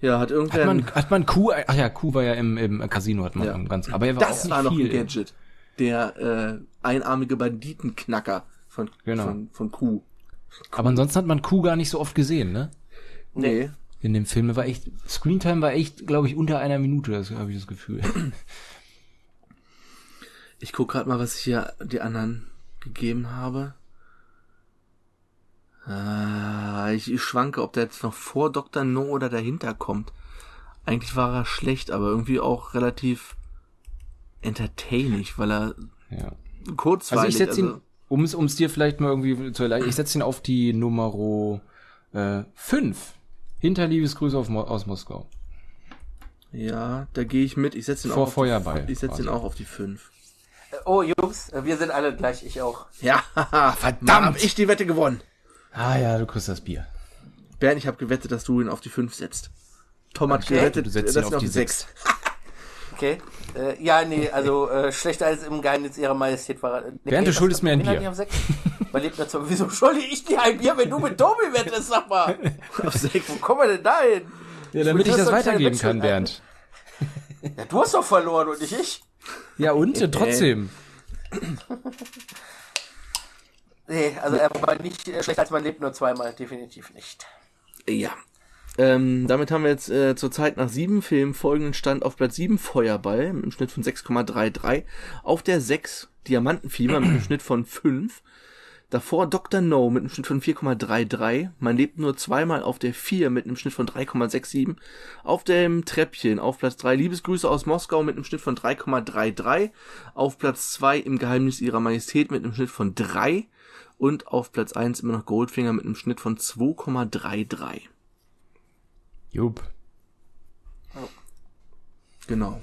Ja, hat irgendwer. Hat man, hat man Kuh, ach ja, Kuh war ja im, im Casino, hat man Ja. ganz, aber er war auch das nicht war noch ein Gadget. Der äh, einarmige Banditenknacker von, Genau. von, von Kuh. Aber ansonsten hat man Kuh gar nicht so oft gesehen, ne? Nee. In dem Film war echt, Screentime war echt, glaube ich, unter einer Minute, das habe ich das Gefühl. Ich guck gerade mal, was hier die anderen gegeben habe. Äh, ich, ich schwanke, ob der jetzt noch vor Dr. No oder dahinter kommt. Eigentlich war er schlecht, aber irgendwie auch relativ entertaining, weil er Ja. kurzweilig. Also ich setze ihn, also- um es dir vielleicht mal irgendwie zu erleichtern, ich setze ihn auf die Nummer äh, 5. Hinter Liebesgrüße auf Mo aus Moskau. ja, da gehe ich mit. Ich setze ihn Vor auch auf Feuerball. Die, ich setze ihn auch auf die 5. Äh, Oh, Jungs, äh, wir sind alle gleich, ich auch. Ja, verdammt, hab ich die Wette gewonnen. Ah ja, du kriegst das Bier. Bernd, ich habe gewettet, dass du ihn auf die 5 setzt. Tom hat Okay. gewettet, Du setzt dass ihn ihn auf die 6. Okay. Äh, ja, nee, also äh, schlechter als im Geheimnis ihrer Majestät war er. Nee, Bernd, du schuldest mir ein Bier. sechs? Man lebt dazu. Wieso schulde ich dir ein Bier, wenn du mit Tobi wettest, sag mal? Auf 6. Wo kommen wir denn da hin? Ja, damit ich das weitergeben kann, Bernd. Ja, du hast doch verloren und nicht ich. Ja, und äh, trotzdem. Nee, also er war nicht äh, schlechter als man lebt nur zweimal, definitiv nicht. Ja. Ähm, damit haben wir jetzt äh, zurzeit nach sieben Filmen folgenden Stand auf Platz 7 Feuerball mit einem Schnitt von 6,33. Auf der 6 Diamantenfieber mit einem Schnitt von 5. Davor Dr. No mit einem Schnitt von 4,33. Man lebt nur zweimal auf der 4 mit einem Schnitt von 3,67. Auf dem Treppchen auf Platz 3 Liebesgrüße aus Moskau mit einem Schnitt von 3,33. Auf Platz 2 im Geheimnis ihrer Majestät mit einem Schnitt von 3. Und auf Platz 1 immer noch Goldfinger mit einem Schnitt von 2,33. Jupp. Genau.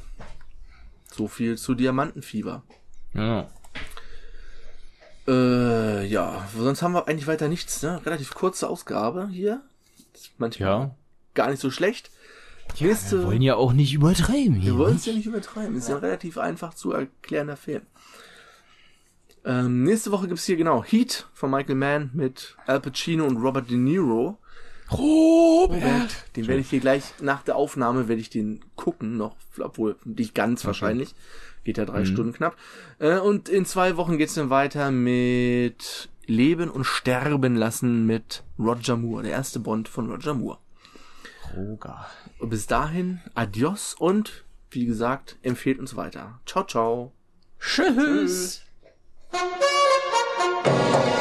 So viel zu Diamantenfieber. Ja. Äh, ja, sonst haben wir eigentlich weiter nichts, ne? Relativ kurze Ausgabe hier. Manchmal Ja. gar nicht so schlecht. Nächste, Wir wollen ja auch nicht übertreiben hier. wir wollen es ja nicht übertreiben. Ist ja ein relativ einfach zu erklärender Film. Ähm, nächste Woche gibt's hier genau Heat von Michael Mann mit Al Pacino und Robert De Niro. Robert. Den werde ich hier gleich nach der Aufnahme werde ich den gucken noch, obwohl nicht ganz wahrscheinlich. Geht ja drei Stunden knapp. Äh, und in zwei Wochen geht's dann weiter mit Leben und Sterben lassen mit Roger Moore, der erste Bond von Roger Moore. Roger. Und bis dahin, adios und wie gesagt, empfehlt uns weiter. Ciao, ciao. Tschüss. Thank